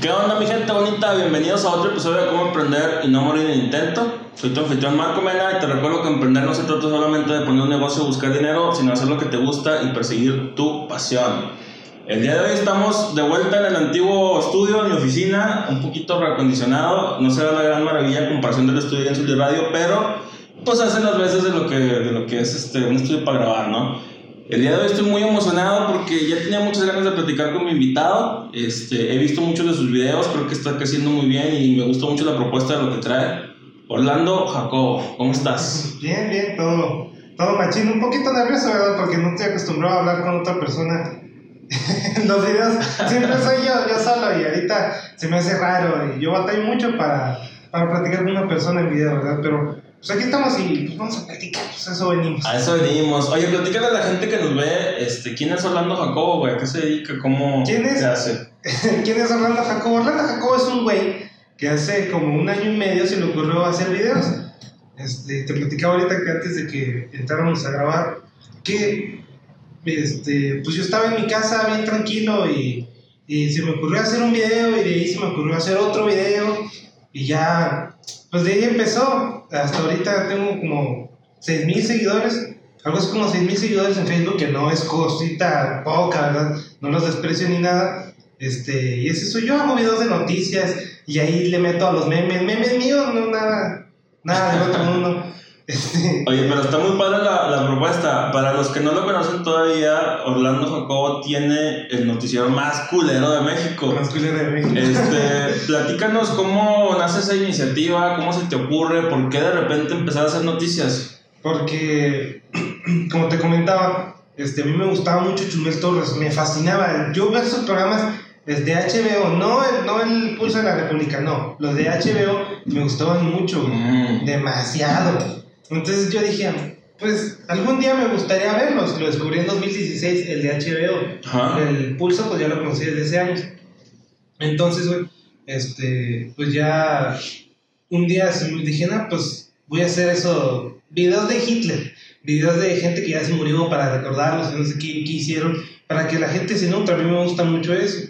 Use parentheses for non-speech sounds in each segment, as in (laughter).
¿Qué onda mi gente bonita? Bienvenidos a otro episodio de Cómo Emprender y No Morir en Intento. Soy tu anfitrión Marco Mena y te recuerdo que emprender no se trata solamente de poner un negocio, buscar dinero, sino hacer lo que te gusta y perseguir tu pasión. El día de hoy estamos de vuelta en el antiguo estudio, en mi oficina, un poquito reacondicionado. No será la gran maravilla en comparación del estudio en Sur Radio, pero pues hace las veces de lo que, de lo que es este, un estudio para grabar, ¿no? El día de hoy estoy muy emocionado porque ya tenía muchas ganas de platicar con mi invitado. Este, he visto muchos de sus videos, creo que está creciendo muy bien y me gustó mucho la propuesta de lo que trae. Orlando Jacobo, ¿cómo estás? Bien, bien, todo, todo machín. Un poquito nervioso, ¿verdad? Porque no estoy acostumbrado a hablar con otra persona. en (laughs) los videos siempre soy yo, yo solo y ahorita se me hace raro y yo batallo mucho para, para platicar con una persona en video, ¿verdad? Pero pues aquí estamos y pues vamos a platicar, pues a eso venimos. A eso venimos. Oye, platícale a la gente que nos ve, este, ¿quién es Orlando Jacobo, güey? ¿A qué se dedica? ¿Cómo ¿Quién es? se hace? (laughs) ¿Quién es Orlando Jacobo? Orlando Jacobo es un güey que hace como un año y medio se le ocurrió hacer videos. Este, te platicaba ahorita que antes de que entráramos a grabar, que este, pues yo estaba en mi casa bien tranquilo y, y se me ocurrió hacer un video y de ahí se me ocurrió hacer otro video y ya, pues de ahí empezó. Hasta ahorita tengo como 6.000 seguidores, algo así como 6.000 seguidores en Facebook, que no es cosita poca, ¿verdad? No los desprecio ni nada. Este, y es eso, yo hago videos de noticias y ahí le meto a los memes, memes míos, no nada, nada del otro mundo. Este, Oye, pero está muy padre la, la propuesta. Para los que no lo conocen todavía, Orlando Jacobo tiene el noticiero más culero de México. más culero de México. Este, (laughs) platícanos cómo nace esa iniciativa, cómo se te ocurre, por qué de repente empezar a hacer noticias. Porque, (clears throat) como te comentaba, este, a mí me gustaba mucho Chumel Torres, me fascinaba. Yo ver sus programas desde HBO, no el, no el Pulso de la República, no. Los de HBO me gustaban mucho, Mm. demasiado. Entonces yo dije, pues algún día me gustaría verlos. Lo descubrí en 2016, el de HBO. Ajá. El Pulso, pues ya lo conocí desde ese año. Entonces, güey, este, pues ya un día dije, no, pues voy a hacer eso, videos de Hitler, videos de gente que ya se murió para recordarlos, no sé qué, qué hicieron, para que la gente se nutra, a mí me gusta mucho eso.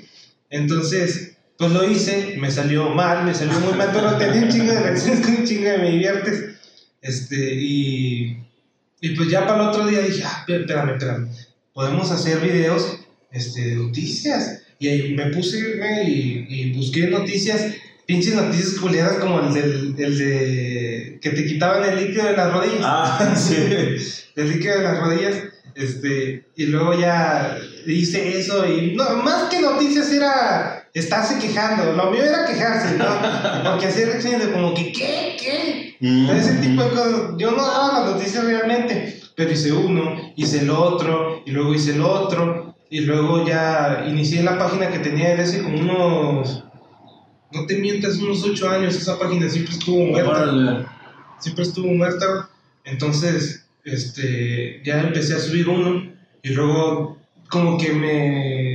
Entonces, pues lo hice, me salió mal, me salió muy mal, pero tenía un chingo de reacciones (laughs) un chingo de me diviertes. Este, y, y pues ya para el otro día dije, ah, espérame, espérame, podemos hacer videos este, de noticias. Y ahí me puse, güey, y, y busqué noticias, pinches noticias culiadas como el del el de que te quitaban el líquido de las rodillas. Ah, (laughs) (laughs) sí. el líquido de las rodillas. Este, y luego ya hice eso y no, más que noticias era estarse quejando, lo mío era quejarse, ¿no? (laughs) Porque hacía reacciones como que, ¿qué? ¿Qué? Mm. Ese tipo de cosas. Yo no daba las noticias realmente, pero hice uno, hice el otro, y luego hice el otro, y luego ya inicié la página que tenía desde hace como unos. No te mientas, unos 8 años. Esa página siempre estuvo muerta. Siempre estuvo muerta. Entonces, este, ya empecé a subir uno, y luego, como que me.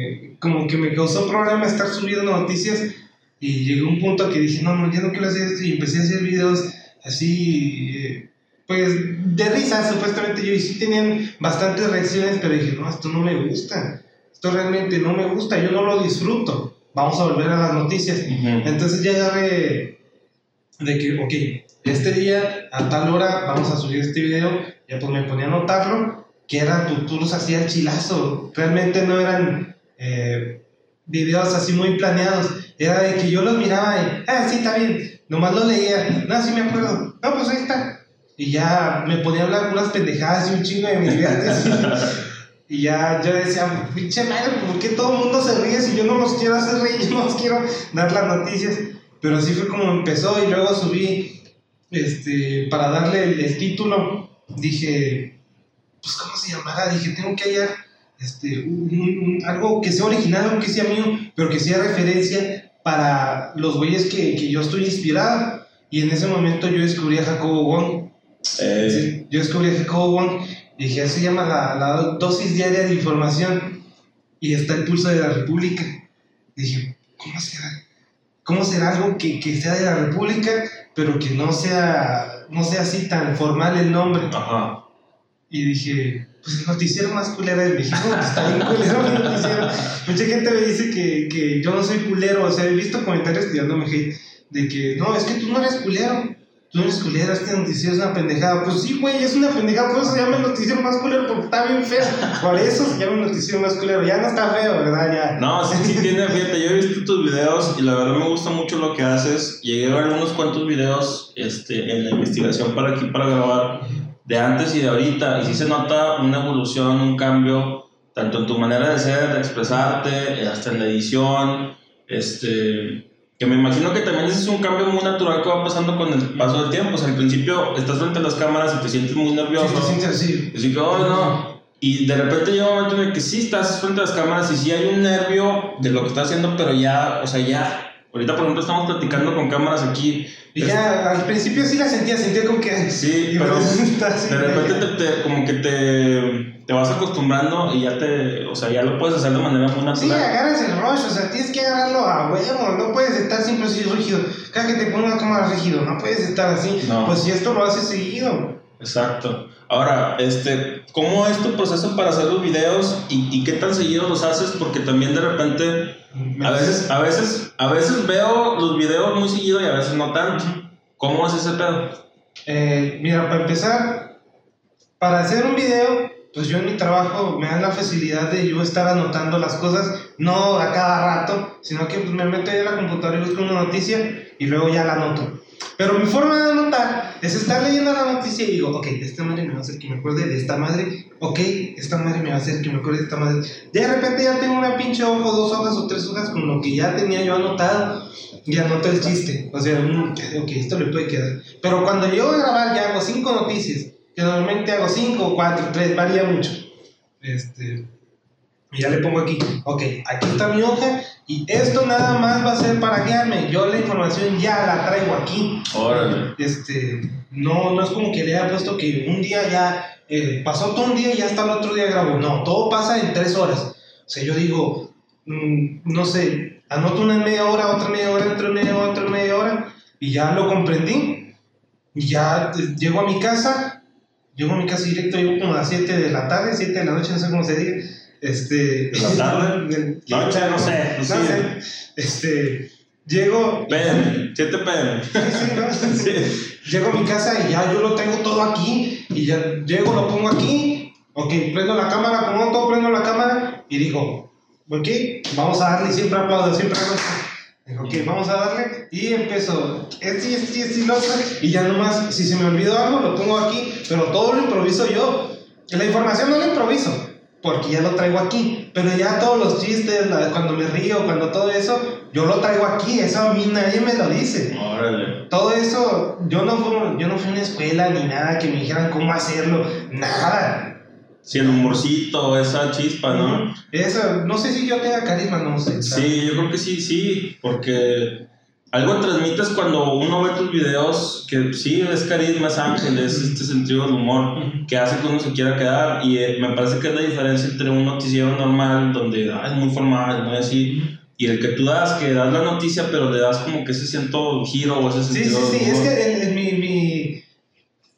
Como que me causó problema estar subiendo noticias. Y llegué a un punto que dije, no, no, ya no quiero hacer esto. Y empecé a hacer videos así, eh, pues de risa, supuestamente yo. Y sí tenían bastantes reacciones, pero dije, no, esto no me gusta. Esto realmente no me gusta, yo no lo disfruto. Vamos a volver a las noticias. Ujú. Entonces ya agarré de que, ok, este día a tal hora vamos a subir este video. Ya pues me ponía a anotarlo, que eran, tú los hacías chilazo. Realmente no eran eh, videos así muy planeados. Era de que yo los miraba y, ah, sí, está bien. Nomás lo leía. No, sí me acuerdo. No, pues ahí está. Y ya me ponía a hablar unas pendejadas y un chingo de mis viajes. (laughs) Y ya yo decía, pinche madre, ¿por qué todo el mundo se ríe si yo no los quiero hacer reír, (laughs) no los quiero dar las noticias? Pero así fue como empezó y luego subí, este, para darle el, el título, dije, pues ¿cómo se llamará? Dije, tengo que hallar este, un- un- algo que sea original, algo que sea mío, pero que sea referencia para los güeyes que, que yo estoy inspirado. Y en ese momento yo descubrí a Jacobo Wong. Eh, Sí, yo descubrí a Jacobo Wong y dije, se llama la, la dosis diaria de información y está el pulso de la República. dije, ¿cómo será? ¿Cómo será algo que, que sea de la República, pero que no sea, no sea así tan formal el nombre? Ajá. Y dije, pues el noticiero más culero de México, está bien culero mi noticiero. Mucha gente me dice que, que yo no soy culero, o sea, he visto comentarios tirándome hate de que, no, es que tú no eres culero. Tú eres culero, este noticiero es una pendejada. Pues sí, güey, es una pendejada, por eso se llama el noticiero más culero, porque está bien feo. Por eso se llama el noticiero más culero. Ya no está feo, ¿verdad? Ya. No, sí, sí tiene, fíjate, yo he visto tus videos y la verdad me gusta mucho lo que haces. Llegué a ver unos cuantos videos este, en la investigación para aquí, para grabar, de antes y de ahorita, y sí se nota una evolución, un cambio, tanto en tu manera de ser, de expresarte, hasta en la edición, este que me imagino que también ese es un cambio muy natural que va pasando con el paso del tiempo. O sea, al principio estás frente a las cámaras y te sientes muy nervioso. Sí, te sientes así. Así que, oh, no. Y de repente llega un momento en el que sí estás frente a las cámaras y sí hay un nervio de lo que estás haciendo, pero ya, o sea, ya. Ahorita, por ejemplo, estamos platicando con cámaras aquí. Y ya, al principio sí la sentía, sentía como que... Sí, (laughs) pero (laughs) de repente te, te, como que te, te vas acostumbrando y ya te... O sea, ya lo puedes hacer de manera muy natural. Sí, agarras el rush, o sea, tienes que agarrarlo a huevo, no puedes estar siempre así rígido. Cada que te pongo una cámara rígido, no puedes estar así. No. Pues si esto lo haces seguido. Exacto. Ahora, este, ¿cómo es tu proceso para hacer los videos y, qué tan seguido los haces? Porque también de repente, a veces, a veces, a veces veo los videos muy seguido y a veces no tanto. ¿Cómo es ese pedo? Eh, mira, para empezar, para hacer un video, pues yo en mi trabajo me dan la facilidad de yo estar anotando las cosas, no a cada rato, sino que pues, me meto ahí a la computadora y busco una noticia y luego ya la anoto. Pero mi forma de anotar es estar leyendo la noticia y digo, ok, esta madre me va a hacer que me acuerde de esta madre, ok, esta madre me va a hacer que me acuerde de esta madre. De repente ya tengo una pinche hoja, dos hojas o tres hojas con lo que ya tenía yo anotado y anoto el chiste. O sea, mm, ok, esto le puede quedar. Pero cuando llego a grabar ya hago cinco noticias, que normalmente hago cinco, cuatro, tres, varía mucho. Este, y ya le pongo aquí, ok, aquí está mi hoja y esto nada más va a ser para guiarme. Yo la información ya la traigo aquí. Órale. Este, no, no es como que le haya puesto que un día ya eh, pasó todo un día y ya hasta el otro día grabo. No, todo pasa en tres horas. O sea, yo digo, mm, no sé, anoto una media hora, otra media hora, otra media hora, otra media hora y ya lo comprendí. Y ya eh, llego a mi casa, llego a mi casa directo, llego como a las 7 de la tarde, 7 de la noche, no sé cómo se diga. Este, (laughs) ¿De la tarde? del- Noche, no sé, no no sé. Este, llego, PM, 7 PM. sí, sí, ¿no? (laughs) Sí. Llego a mi casa y ya yo lo tengo todo aquí. Y ya llego, lo pongo aquí. Ok, prendo la cámara, como todo, prendo la cámara. Y digo, ok, vamos a darle. Siempre aplaudo, siempre esto. Digo, ok, vamos a darle. Y empiezo, este, este, este y otro. Y ya nomás, si se me olvidó algo, lo pongo aquí. Pero todo lo improviso yo. La información no la improviso. Porque ya lo traigo aquí. Pero ya todos los chistes, la- cuando me río, cuando todo eso, yo lo traigo aquí. Eso a mí nadie me lo dice. Órale. Todo eso, yo no, fui, yo no fui a una escuela ni nada que me dijeran cómo hacerlo, nada. Sí, el humorcito, esa chispa, ¿no? Eso, no sé si yo tenga carisma, no sé. Sí, yo creo que sí, sí, porque algo transmites cuando uno ve tus videos que sí, es carisma, es ángel, es este sentido del humor que hace que uno se quiera quedar. Y eh, me parece que es la diferencia entre un noticiero normal donde ah, es muy formal, muy así, y el que tú das, que das la noticia pero le das como que ese cierto giro o ese Sí, sí, sentido sí, del es que en, en mi, mi-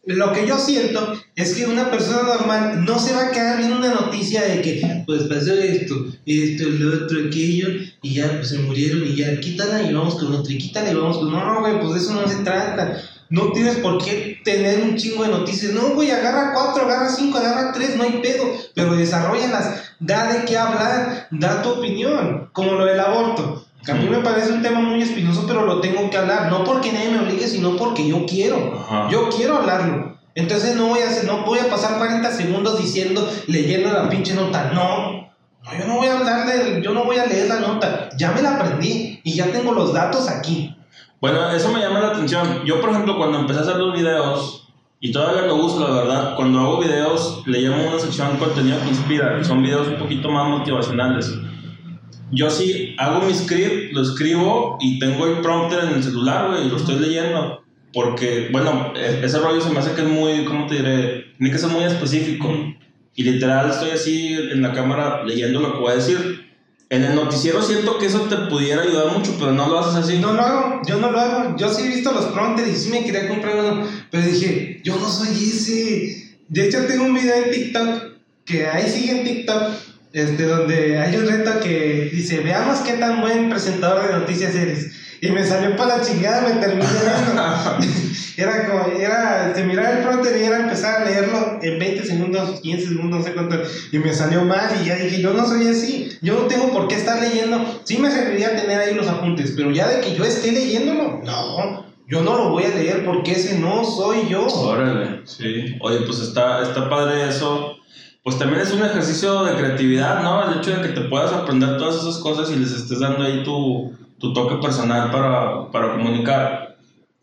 Lo que yo siento es que una persona normal no se va a quedar viendo una noticia de que, pues pasó esto, esto, lo otro, aquello, y ya pues se murieron, y ya quítala y vamos con otro, y quítala y vamos con. No, güey, pues de eso no se trata. No tienes por qué tener un chingo de noticias. No, güey, agarra cuatro, agarra cinco, agarra tres, no hay pedo. Pero desarrollalas, da de qué hablar, da tu opinión, como lo del aborto. Que a mí me parece un tema muy espinoso, pero lo tengo que hablar. No porque nadie me obligue, sino porque yo quiero. Ajá. Yo quiero hablarlo. Entonces no voy a hacer, no voy a pasar 40 segundos diciendo, leyendo la pinche nota. No. No, yo no voy a hablar de, yo no voy a leer la nota. Ya me la aprendí y ya tengo los datos aquí. Bueno, eso me llama la atención. Yo, por ejemplo, cuando empecé a hacer los videos, y todavía lo uso, la verdad, cuando hago videos, le llamo una sección contenido que inspira, que son videos un poquito más motivacionales. Yo sí hago mi script, lo escribo y tengo el prompter en el celular, güey, y lo estoy leyendo. Porque, bueno, e- ese rollo se me hace que es muy, ¿cómo te diré? Tiene que ser muy específico. Y literal estoy así en la cámara leyendo lo que voy a decir. En el noticiero siento que eso te pudiera ayudar mucho, pero no lo haces así. No lo hago, yo no lo hago. Yo sí he visto los prompters y sí me quería comprar uno, pero dije, yo no soy ese. De hecho, tengo un video en TikTok que ahí sigue en TikTok, este, donde hay un reto que dice, veamos qué tan buen presentador de noticias eres. Y me salió para la chingada, me terminé (laughs) era como, era, se miraba el pronter y era empezar a leerlo en 20 segundos, 15 segundos, no sé cuánto. Y me salió mal y ya dije, yo no soy así. Yo no tengo por qué estar leyendo. Sí me serviría tener ahí los apuntes, pero ya de que yo esté leyéndolo, no. Yo no lo voy a leer porque ese no soy yo. Órale, sí. Oye, pues está, está padre eso. Pues también es un ejercicio de creatividad, ¿no? El hecho de que te puedas aprender todas esas cosas y les estés dando ahí tu, tu toque personal para, para comunicar.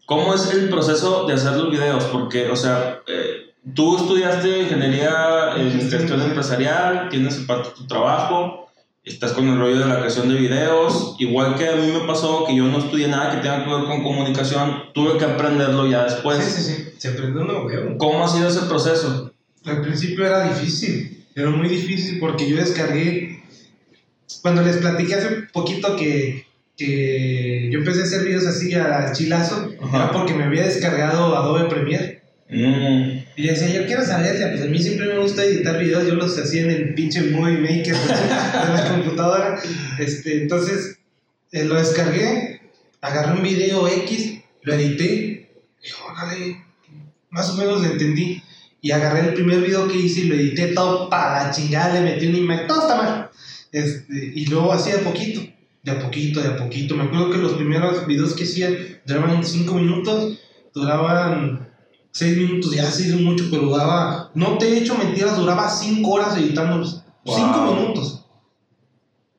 ¿Cómo es el proceso de hacer los videos? Porque, o sea, eh, tú estudiaste ingeniería en gestión empresarial, tienes parte de tu trabajo, estás con el rollo de la creación de videos, igual que a mí me pasó que yo no estudié nada que tenga que ver con comunicación, tuve que aprenderlo ya después. Sí, sí, sí, se aprendió uno huevo. ¿Cómo ha sido ese proceso? Al principio era difícil, era muy difícil porque yo descargué, cuando les platiqué hace poquito que, que yo empecé a hacer videos así al chilazo, Ajá. era porque me había descargado Adobe Premiere. Mm, Y decía, yo quiero saber, pues a mí siempre me gusta editar videos, yo los hacía en el pinche Movie Maker de (laughs) la computadora. Este, entonces, eh, lo descargué, agarré un video X, lo edité, y órale, más o menos lo entendí. Y agarré el primer video que hice y lo edité todo para la chingada, le metí una imagen, todo está mal. Este, y luego así de a poquito, de a poquito, de a poquito. Me acuerdo que los primeros videos que hacía duraban 5 minutos, duraban 6 minutos, ya se hizo mucho, pero duraba, no te he hecho mentiras, duraba 5 horas editándolos. Wow. 5 minutos.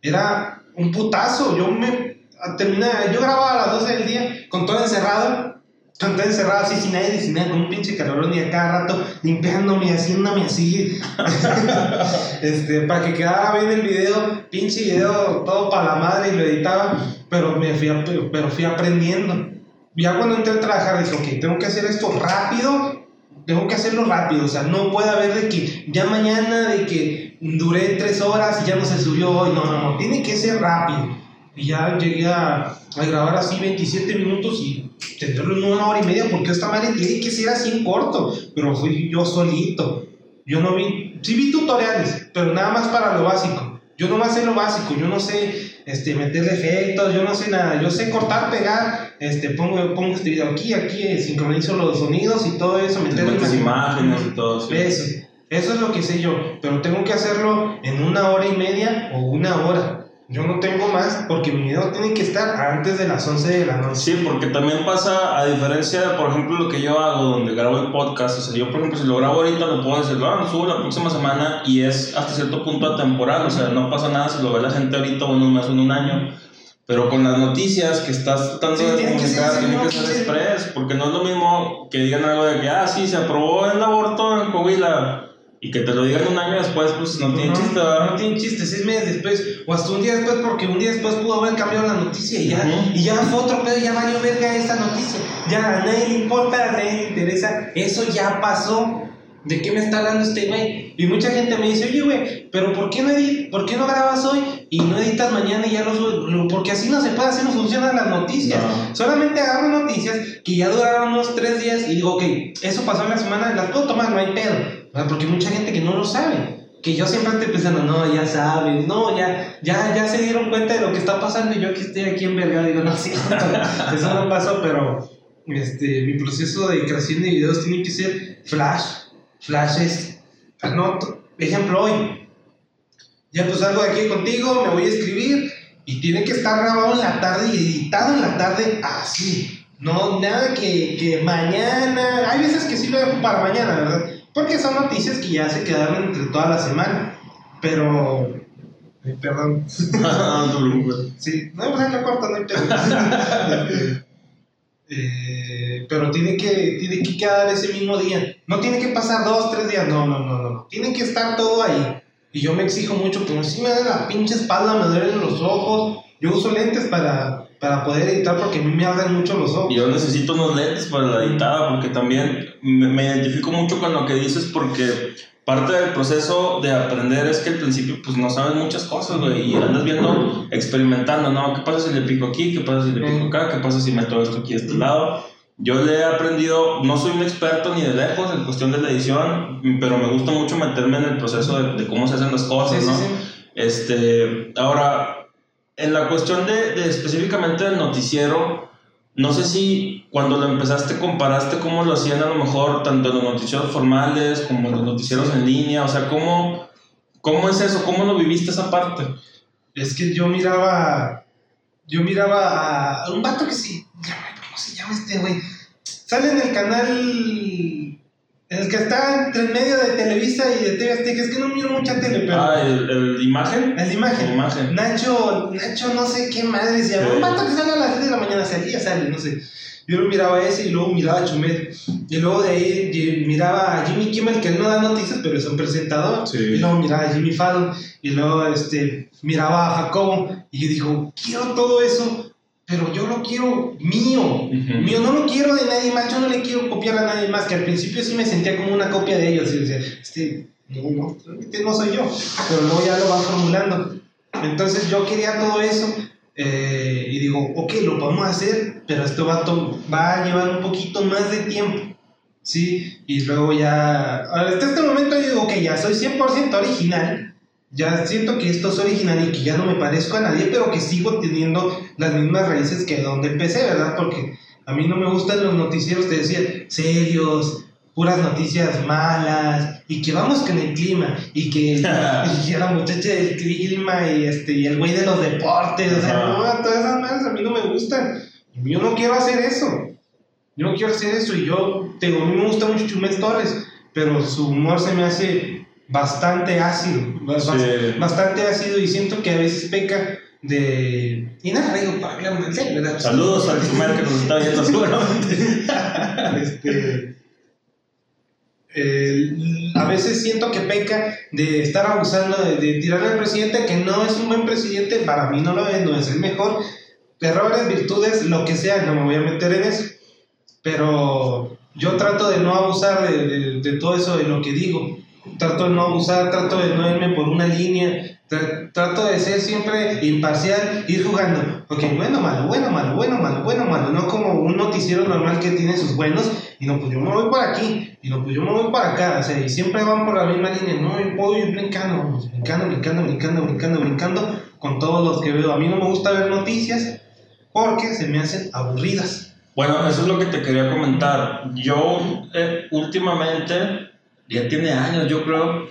Era un putazo. Yo me terminaba, yo grababa a las 12 del día con todo encerrado, todo encerrado así sin aire, sin nada, con un pinche calorón y a cada rato limpiándome, haciéndome así. (laughs) este, para que quedara bien el video, pinche video todo para la madre y lo editaba, pero me fui, pero fui aprendiendo. Ya cuando entré a trabajar dije, ok, tengo que hacer esto rápido, tengo que hacerlo rápido, o sea, no puede haber de que ya mañana, de que duré tres horas y ya no se subió hoy, no, no, no, tiene que ser rápido. Y ya llegué a, a grabar así 27 minutos y tenerlo en una hora y media, porque esta madre tiene que ser así en corto, pero fui yo solito. Yo no vi, sí vi tutoriales, pero nada más para lo básico. Yo no sé lo básico, yo no sé este, meterle efectos, yo no sé nada, yo sé cortar, pegar, este, pongo, pongo este video aquí, aquí, eh, sincronizo los sonidos y todo eso, te meterle imagen. imágenes y todo. Eso, eso es lo que sé yo, pero tengo que hacerlo en una hora y media o una hora. Yo no tengo más porque mi video tiene que estar antes de las 11 de la noche. Sí, porque también pasa, a diferencia de, por ejemplo, lo que yo hago, donde grabo el podcast, o sea, yo, por ejemplo, si lo grabo ahorita, lo puedo decir, ah, lo subo la próxima semana y es hasta cierto punto atemporal, o sea, no pasa nada si lo ve la gente ahorita o en un mes o en un año. Pero con las noticias que estás tratando Sí, de tiene que ser comunicar, tiene que ser express, porque no es lo mismo que digan algo de que, ah, sí, se aprobó el aborto en Coahuila, y que te lo digan un año después, pues no tiene chiste, ¿verdad? No tiene chiste, seis meses después, o hasta un día después, porque un día después pudo haber cambiado la noticia y ya, Ujú. y ya fue otro pedo, ya valió verga esa noticia. Ya a nadie le importa, a nadie le interesa. Eso ya pasó. ¿De qué me está hablando este güey? Y mucha gente me dice, oye, güey, pero ¿por qué, no ¿por qué no grabas hoy y no editas mañana y ya lo subes? Porque así no se puede, así no funcionan las noticias. No. Solamente agarro noticias que ya duraron unos tres días y digo, ok, eso pasó en la semana, las puedo tomar, no hay pedo. ¿Verdad? Porque mucha gente que no lo sabe. Que yo siempre estoy pensando, no, ya sabes, no, ya, ya, ya se dieron cuenta de lo que está pasando y yo que estoy aquí en verga digo, no, (laughs) sí, eso no pasó, pero este, mi proceso de creación de videos tiene que ser flash. Flash es, anoto, ejemplo hoy, ya pues salgo de aquí contigo, me voy a escribir y tiene que estar grabado en la tarde y editado en la tarde así. No, nada que, que mañana. Hay veces que sí lo dejo para mañana, ¿verdad? Porque son noticias que ya se quedaron entre toda la semana. Pero. Ay, perdón. (laughs) Sí, no, pues ahí lo corto, no hay (laughs) eh, pero tiene que, tiene que quedar ese mismo día. No tiene que pasar dos, tres días. No, no, no, no. no. Tiene que estar todo ahí. Y yo me exijo mucho, pero si me da la pinche espalda, me duelen los ojos. Yo uso lentes para, para poder editar porque a mí me arden mucho los ojos. Yo necesito unos lentes para la editada, porque también me, me identifico mucho con lo que dices, porque parte del proceso de aprender es que al principio pues no sabes muchas cosas, güey, y andas viendo, experimentando, ¿no? ¿Qué pasa si le pico aquí? ¿Qué pasa si le pico acá? ¿Qué pasa si meto esto aquí a este lado? Yo le he aprendido, no soy un experto ni de lejos en cuestión de la edición, pero me gusta mucho meterme en el proceso de, cómo se hacen las cosas, ¿no? Este, ahora, en la cuestión de, específicamente del noticiero, no sé si cuando lo empezaste comparaste cómo lo hacían a lo mejor tanto los noticieros formales como los noticieros en línea, o sea, ¿cómo, cómo es eso? ¿Cómo lo viviste esa parte? Es que yo miraba, yo miraba a un vato que sí, ¿cómo se llama este güey? Sale en el canal el que está entre el medio de Televisa y de TV Azteca, es que no miro mucha tele, pero. Ah, el, el imagen. El imagen. El imagen. Nacho, Nacho, no sé qué madre se llama. Un vato que sale a las 10 de la mañana, salía, sale, no sé. Yo lo miraba ese y luego miraba a Chumel. Y luego de ahí miraba a Jimmy Kimmel, que no da noticias, pero es un presentador. Sí. Y luego miraba a Jimmy Fallon. Y luego este, miraba a Jacobo. Y yo digo, quiero todo eso pero yo lo quiero mío, mío, no lo quiero de nadie más, yo no le quiero copiar a nadie más, que al principio sí me sentía como una copia de ellos, y decía, este, no, no, no soy yo, pero luego ya lo van formulando. Entonces yo quería todo eso, eh, y digo, ok, lo vamos a hacer, pero esto va, va a llevar un poquito más de tiempo, ¿sí? Y luego ya, hasta este momento yo digo, ok, ya soy 100% original, ya siento que esto es original y que ya no me parezco a nadie, pero que sigo teniendo las mismas raíces que donde empecé, ¿verdad? Porque a mí no me gustan los noticieros, te decía, serios, puras noticias malas, y que vamos con el clima, y que, (laughs) y la muchacha del clima, y, este, y el güey de los deportes, o sea, no, todas esas malas a mí no me gustan. Yo no quiero hacer eso. Yo no quiero hacer eso, y yo, te digo, a mí me gusta mucho Chumel Torres, pero su humor se me hace bastante ácido, bastante ácido y siento que a veces peca de... Y nada, digo, para hablar serio, ¿verdad? Saludos al primer que nos está viendo seguramente. (laughs) este, a veces siento que peca de estar abusando, de, de tirarle al presidente, que no es un buen presidente, para mí no lo es, no es el mejor. Errores, virtudes, lo que sea, no me voy a meter en eso. Pero yo trato de no abusar de, de, de todo eso, de lo que digo trato de no abusar, trato de no irme por una línea, trato de ser siempre imparcial, ir jugando, ok, bueno, malo, bueno, malo, bueno, malo, bueno, malo, no como un noticiero normal que tiene sus buenos, y no, pues yo me voy por aquí, y no, pues yo me voy para acá, o sea, y siempre van por la misma línea, no, yo puedo ir brincando, brincando, brincando, brincando, brincando, brincando, con todos los que veo. A mí no me gusta ver noticias porque se me hacen aburridas. Bueno, eso es lo que te quería comentar. Yo eh, últimamente ya tiene años, yo creo.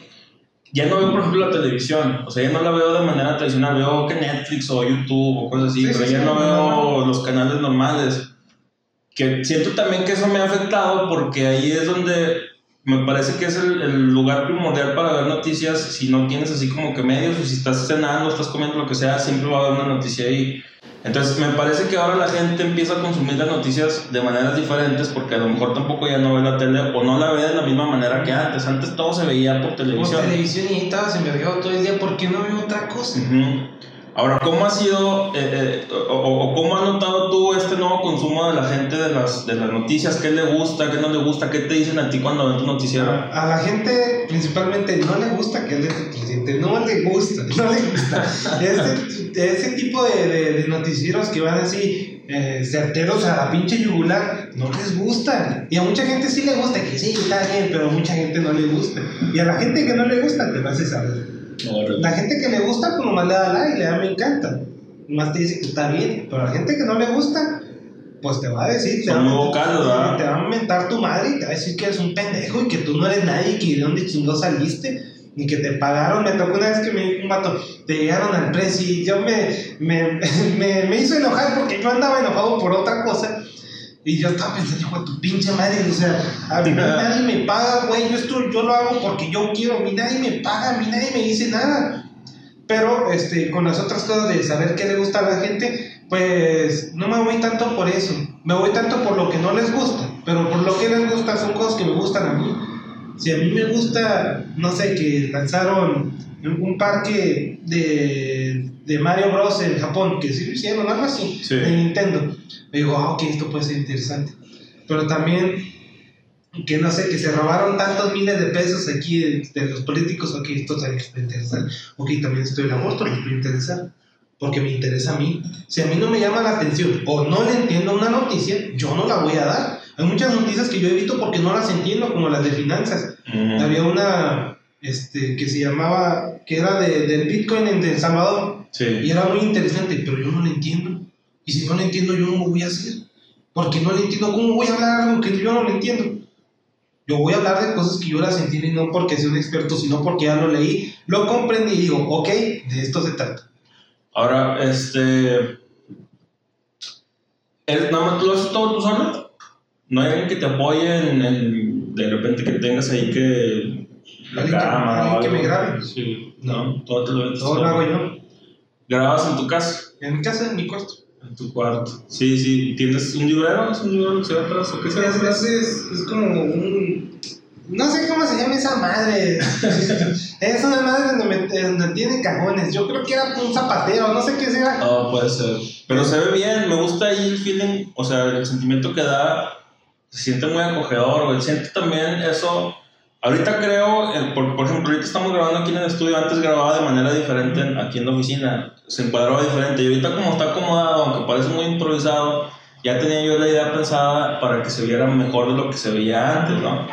Ya no veo, por ejemplo, la televisión. O sea, ya no la veo de manera tradicional. Veo que Netflix o YouTube o cosas así, pero ya no veo los canales normales. Que siento también que eso me ha afectado porque ahí es donde me parece que es el, el, lugar primordial para ver noticias. Si no tienes así como que medios, o si estás cenando, estás comiendo lo que sea, siempre va a haber una noticia ahí. Entonces, me parece que ahora la gente empieza a consumir las noticias de maneras diferentes porque a lo mejor tampoco ya no ve la tele o no la ve de la misma manera que antes. Antes todo se veía por televisión. Por televisión y estaba se me todo el día porque no veo otra cosa. Ahora, ¿cómo ha sido eh, eh, o, cómo has notado tú este nuevo consumo de la gente de las, de las noticias? ¿Qué le gusta, qué no le gusta? ¿Qué te dicen a ti cuando ven tu noticiero? A, la gente principalmente no le gusta que tu presidente, no le gusta, (laughs) no le gusta. ese, ese tipo de, noticieros que van así eh, certeros a la pinche yugular, no les gustan. Y a mucha gente sí le gusta, que sí, está bien, pero a mucha gente no le gusta. Y a la gente que no le gusta, te vas a saber la gente que le gusta, pues nomás le da like, le da me encanta. Nomás te dice que está bien. Pero la gente que no le gusta, pues te va a decir, te va, a, te va a mentar tu madre y te va a decir que eres un pendejo y que tú no eres nadie y que de dónde chingó saliste. Ni que te pagaron, me tocó una vez que me dijo un vato, te llegaron al precio y yo me, me, (laughs) me, me hizo enojar porque yo andaba enojado por otra cosa y yo estaba pensando, hijo de tu pinche madre, o sea, a mí nadie me paga, güey, yo, esto, yo lo hago porque yo quiero, a mí nadie me paga, a mí nadie me dice nada. Pero este, con las otras cosas de saber qué le gusta a la gente, pues no me voy tanto por eso, me voy tanto por lo que no les gusta, pero por lo que les gusta son cosas que me gustan a mí. Si a mí me gusta, no sé, que lanzaron un parque de, de Mario Bros. en Japón, que sí lo hicieron, algo así, de Nintendo. Me digo, ah, ok, esto puede ser interesante. Pero también, que no sé, que se robaron tantos miles de pesos aquí de, los políticos, ok, esto también puede interesar. Ok, también estoy el aborto, me puede interesar. porque me interesa a mí. Si a mí no me llama la atención o no le entiendo una noticia, yo no la voy a dar. Hay muchas noticias que yo he visto porque no las entiendo, como las de finanzas. Había una este, que se llamaba, que era de, del Bitcoin en El Salvador. Y era muy interesante, pero yo no la entiendo. Y si no la entiendo, yo no lo voy a hacer. Porque no le entiendo. ¿Cómo voy a hablar algo que yo no lo entiendo? Yo voy a hablar de cosas que yo las entiendo y no porque sea un experto, sino porque ya lo leí, lo comprendí y digo, ok, de esto se trata. Ahora, este. ¿Es nada más tú lo haces todo tú solo? ¿No hay alguien que te apoye en el. de repente que tengas ahí que. La cámara. Alguien que me grabe. Sí, no, todo te lo Todo lo hago yo. ¿Grabas en tu casa? En mi casa, en mi cuarto. En tu cuarto. Sí, sí. ¿Tienes un librero? ¿Es un librero que se ve atrás o qué se Es, es, es como un no sé cómo se llama esa madre. (laughs) es una madre donde, donde, tiene cajones. Yo creo que era un zapatero, no sé qué será. Oh, puede ser. Pero se ve bien, me gusta ahí el feeling, o sea, el sentimiento que da. Se siente muy acogedor, güey. Siente también eso. Ahorita creo, por, por, ejemplo, ahorita estamos grabando aquí en el estudio. Antes grababa de manera diferente aquí en la oficina. Se encuadraba diferente. Y ahorita, como está acomodado, aunque parece muy improvisado, ya tenía yo la idea pensada para que se viera mejor de lo que se veía antes, ¿no?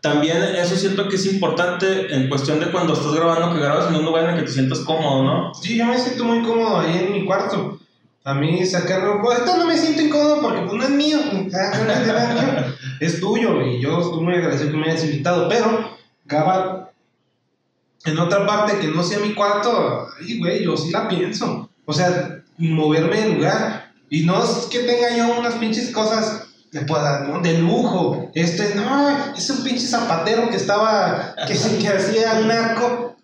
También eso siento que es importante en cuestión de cuando estás grabando, que grabas en un lugar en el que te sientas cómodo, ¿no? Sí, yo me siento muy cómodo ahí en mi cuarto. A mí sacarlo, pues esto no me siento incómodo porque pues no es mío, (laughs) es tuyo y yo estoy muy agradecido que me hayas invitado, pero grabar en otra parte que no sea mi cuarto, ay güey, yo sí la pienso. O sea, moverme de lugar y no es que tenga yo unas pinches cosas. De lujo. Este, no, es un pinche zapatero que estaba, que, se, que hacía un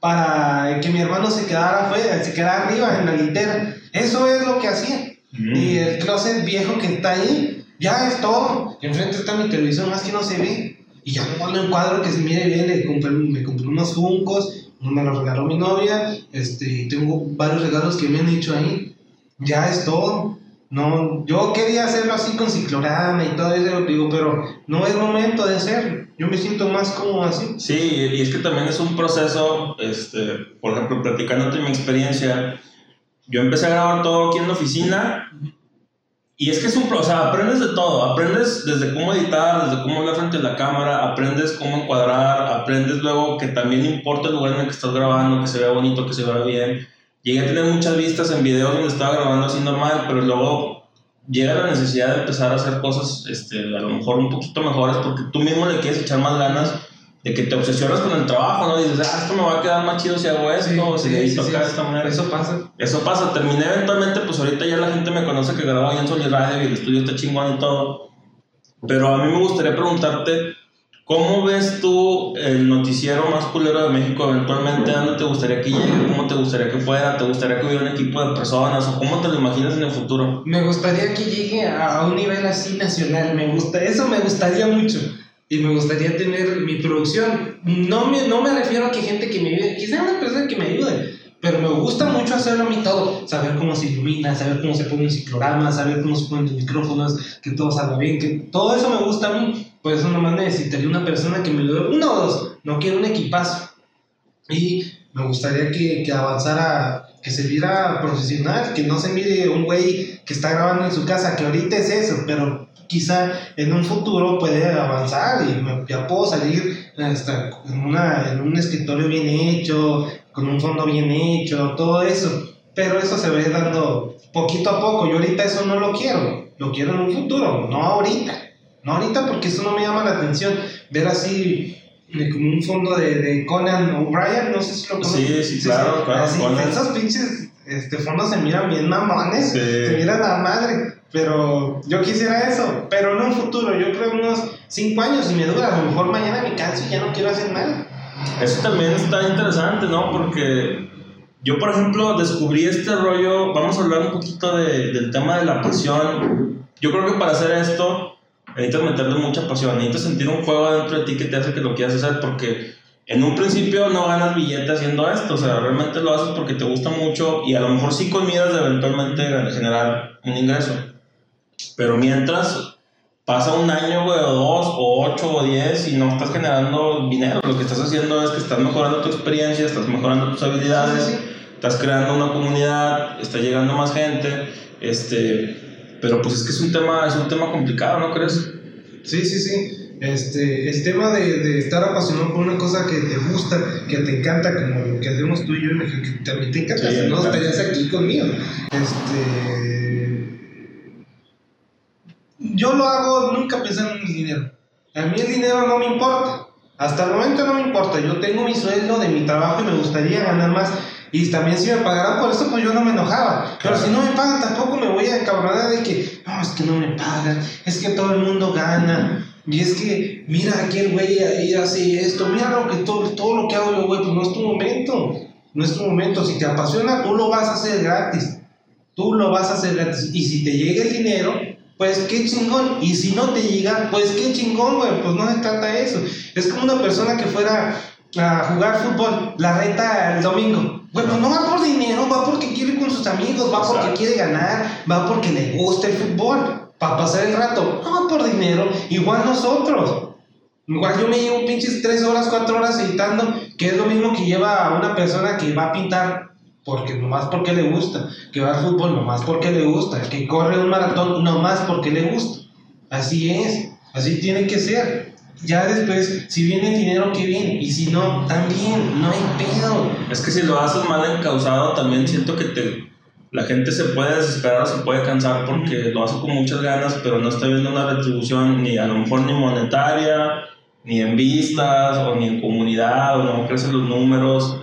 para que mi hermano se quedara afuera, se quedara arriba en la litera. Eso es lo que hacía. Mm. Y el closet viejo que está ahí, ya es todo. Enfrente está mi televisión, más que no se ve. Y ya me un cuadro que se mire bien, le compré, me compré unos funcos, uno me los regaló mi novia, este, tengo varios regalos que me han hecho ahí. Ya es todo. No, yo quería hacerlo así con ciclorama y todo eso, digo, pero no es momento de hacerlo. Yo me siento más cómodo así. Sí, y es que también es un proceso, este, por ejemplo, platicándote mi experiencia, yo empecé a grabar todo aquí en la oficina y es que es un proceso, sea, aprendes de todo, aprendes desde cómo editar, desde cómo hablar frente a la cámara, aprendes cómo encuadrar, aprendes luego que también importa el lugar en el que estás grabando, que se vea bonito, que se vea bien llegué a tener muchas vistas en videos donde estaba grabando así normal, pero luego llega la necesidad de empezar a hacer cosas este, a lo mejor un poquito mejores porque tú mismo le quieres echar más ganas de que te obsesionas con el trabajo, ¿no? Dices, ah, esto me va a quedar más chido si hago esto, o si sí, sí, de esta manera. Eso pasa. Eso pasa. Terminé eventualmente, pues ahorita ya la gente me conoce que grabo ahí en Sony Radio y el estudio está chingón y todo. Pero a mí me gustaría preguntarte, ¿Cómo ves tú el noticiero más culero de México eventualmente? ¿Dónde te gustaría que llegue? ¿Cómo te gustaría que fuera? ¿Te gustaría que hubiera un equipo de personas? ¿O cómo te lo imaginas en el futuro? Me gustaría que llegue a un nivel así nacional. Me gusta, eso me gustaría mucho. Y me gustaría tener mi producción. No me, no me refiero a que gente que me ayude, quizá una persona que me ayude. Pero me gusta mucho hacerlo a mí todo. Saber cómo se ilumina, saber cómo se pone un ciclorama, saber cómo se ponen los micrófonos, que todo salga bien. Que todo eso me gusta a mí pues nomás necesitaría una persona que me lo dé, uno o dos, no quiero un equipazo. Y me gustaría que, que avanzara, que se viera profesional, que no se mire un güey que está grabando en su casa, que ahorita es eso, pero quizá en un futuro puede avanzar y me, ya puedo salir hasta en, una, en un escritorio bien hecho, con un fondo bien hecho, todo eso. Pero eso se va dando poquito a poco. Yo ahorita eso no lo quiero, lo quiero en un futuro, no ahorita. No ahorita porque eso no me llama la atención. Ver así como un fondo de, de Conan O'Brien, no sé si lo conoces. Sí, sí, claro, claro. Así, esos pinches este, fondos se miran bien mamones, se miran a madre. Pero yo quisiera eso, pero en un futuro, yo creo unos 5 años y me dura, a lo mejor mañana me canso y ya no quiero hacer nada. Eso también está interesante, ¿no? Porque yo, por ejemplo, descubrí este rollo, vamos a hablar un poquito de, del tema de la pasión. Yo creo que para hacer esto necesitas meterle mucha pasión, necesitas sentir un juego dentro de ti que te hace que lo quieras hacer porque en un principio no ganas billete haciendo esto, o sea, realmente lo haces porque te gusta mucho y a lo mejor sí con de eventualmente generar un ingreso. Pero mientras pasa un año, güey, o dos, o ocho, o diez y no estás generando dinero, lo que estás haciendo es que estás mejorando tu experiencia, estás mejorando tus habilidades. estás creando una comunidad, está llegando más gente, este, pero pues es que es un tema, es un tema complicado, ¿no crees? Sí, sí, sí. Este, el tema de, de, estar apasionado por una cosa que te gusta, que te encanta, como lo que hacemos tú y yo, que también te encanta, si no estarías aquí conmigo. Este, yo lo hago nunca pensando en el dinero. A mí el dinero no me importa. Hasta el momento no me importa. Yo tengo mi sueldo de mi trabajo y me gustaría ganar más. Y también si me pagaran por eso, pues yo no me enojaba. Pero si no me pagan, tampoco me voy a encabronar de que, no, es que no me pagan, es que todo el mundo gana. Y es que, mira, aquel güey ahí hace esto, mira lo que todo, todo lo que hago yo, güey, pues no es tu momento. No es tu momento. Si te apasiona, tú lo vas a hacer gratis. Tú lo vas a hacer gratis. Y si te llega el dinero, pues qué chingón. Y si no te llega, pues qué chingón, güey. Pues no se trata eso. Es como una persona que fuera a jugar fútbol, la reta el domingo. Pues no va por dinero, va porque quiere ir con sus amigos, va porque quiere ganar, va porque le gusta el fútbol. Para pasar el rato, no va por dinero. Igual nosotros. Igual yo me llevo pinches 3 horas, 4 horas editando, que es lo mismo que lleva a una persona que va a pintar porque nomás porque le gusta, que va al fútbol nomás porque le gusta, que corre un maratón nomás porque le gusta. Así es, así tiene que ser. Ya después, si viene el dinero, qué bien, y si no, también, no hay pedo. Es que si lo haces mal encausado, también siento que te, la gente se puede desesperar, se puede cansar porque lo hace con muchas ganas, pero no está viendo una retribución ni a lo mejor ni monetaria, ni en vistas, o ni en comunidad, o no crecen los números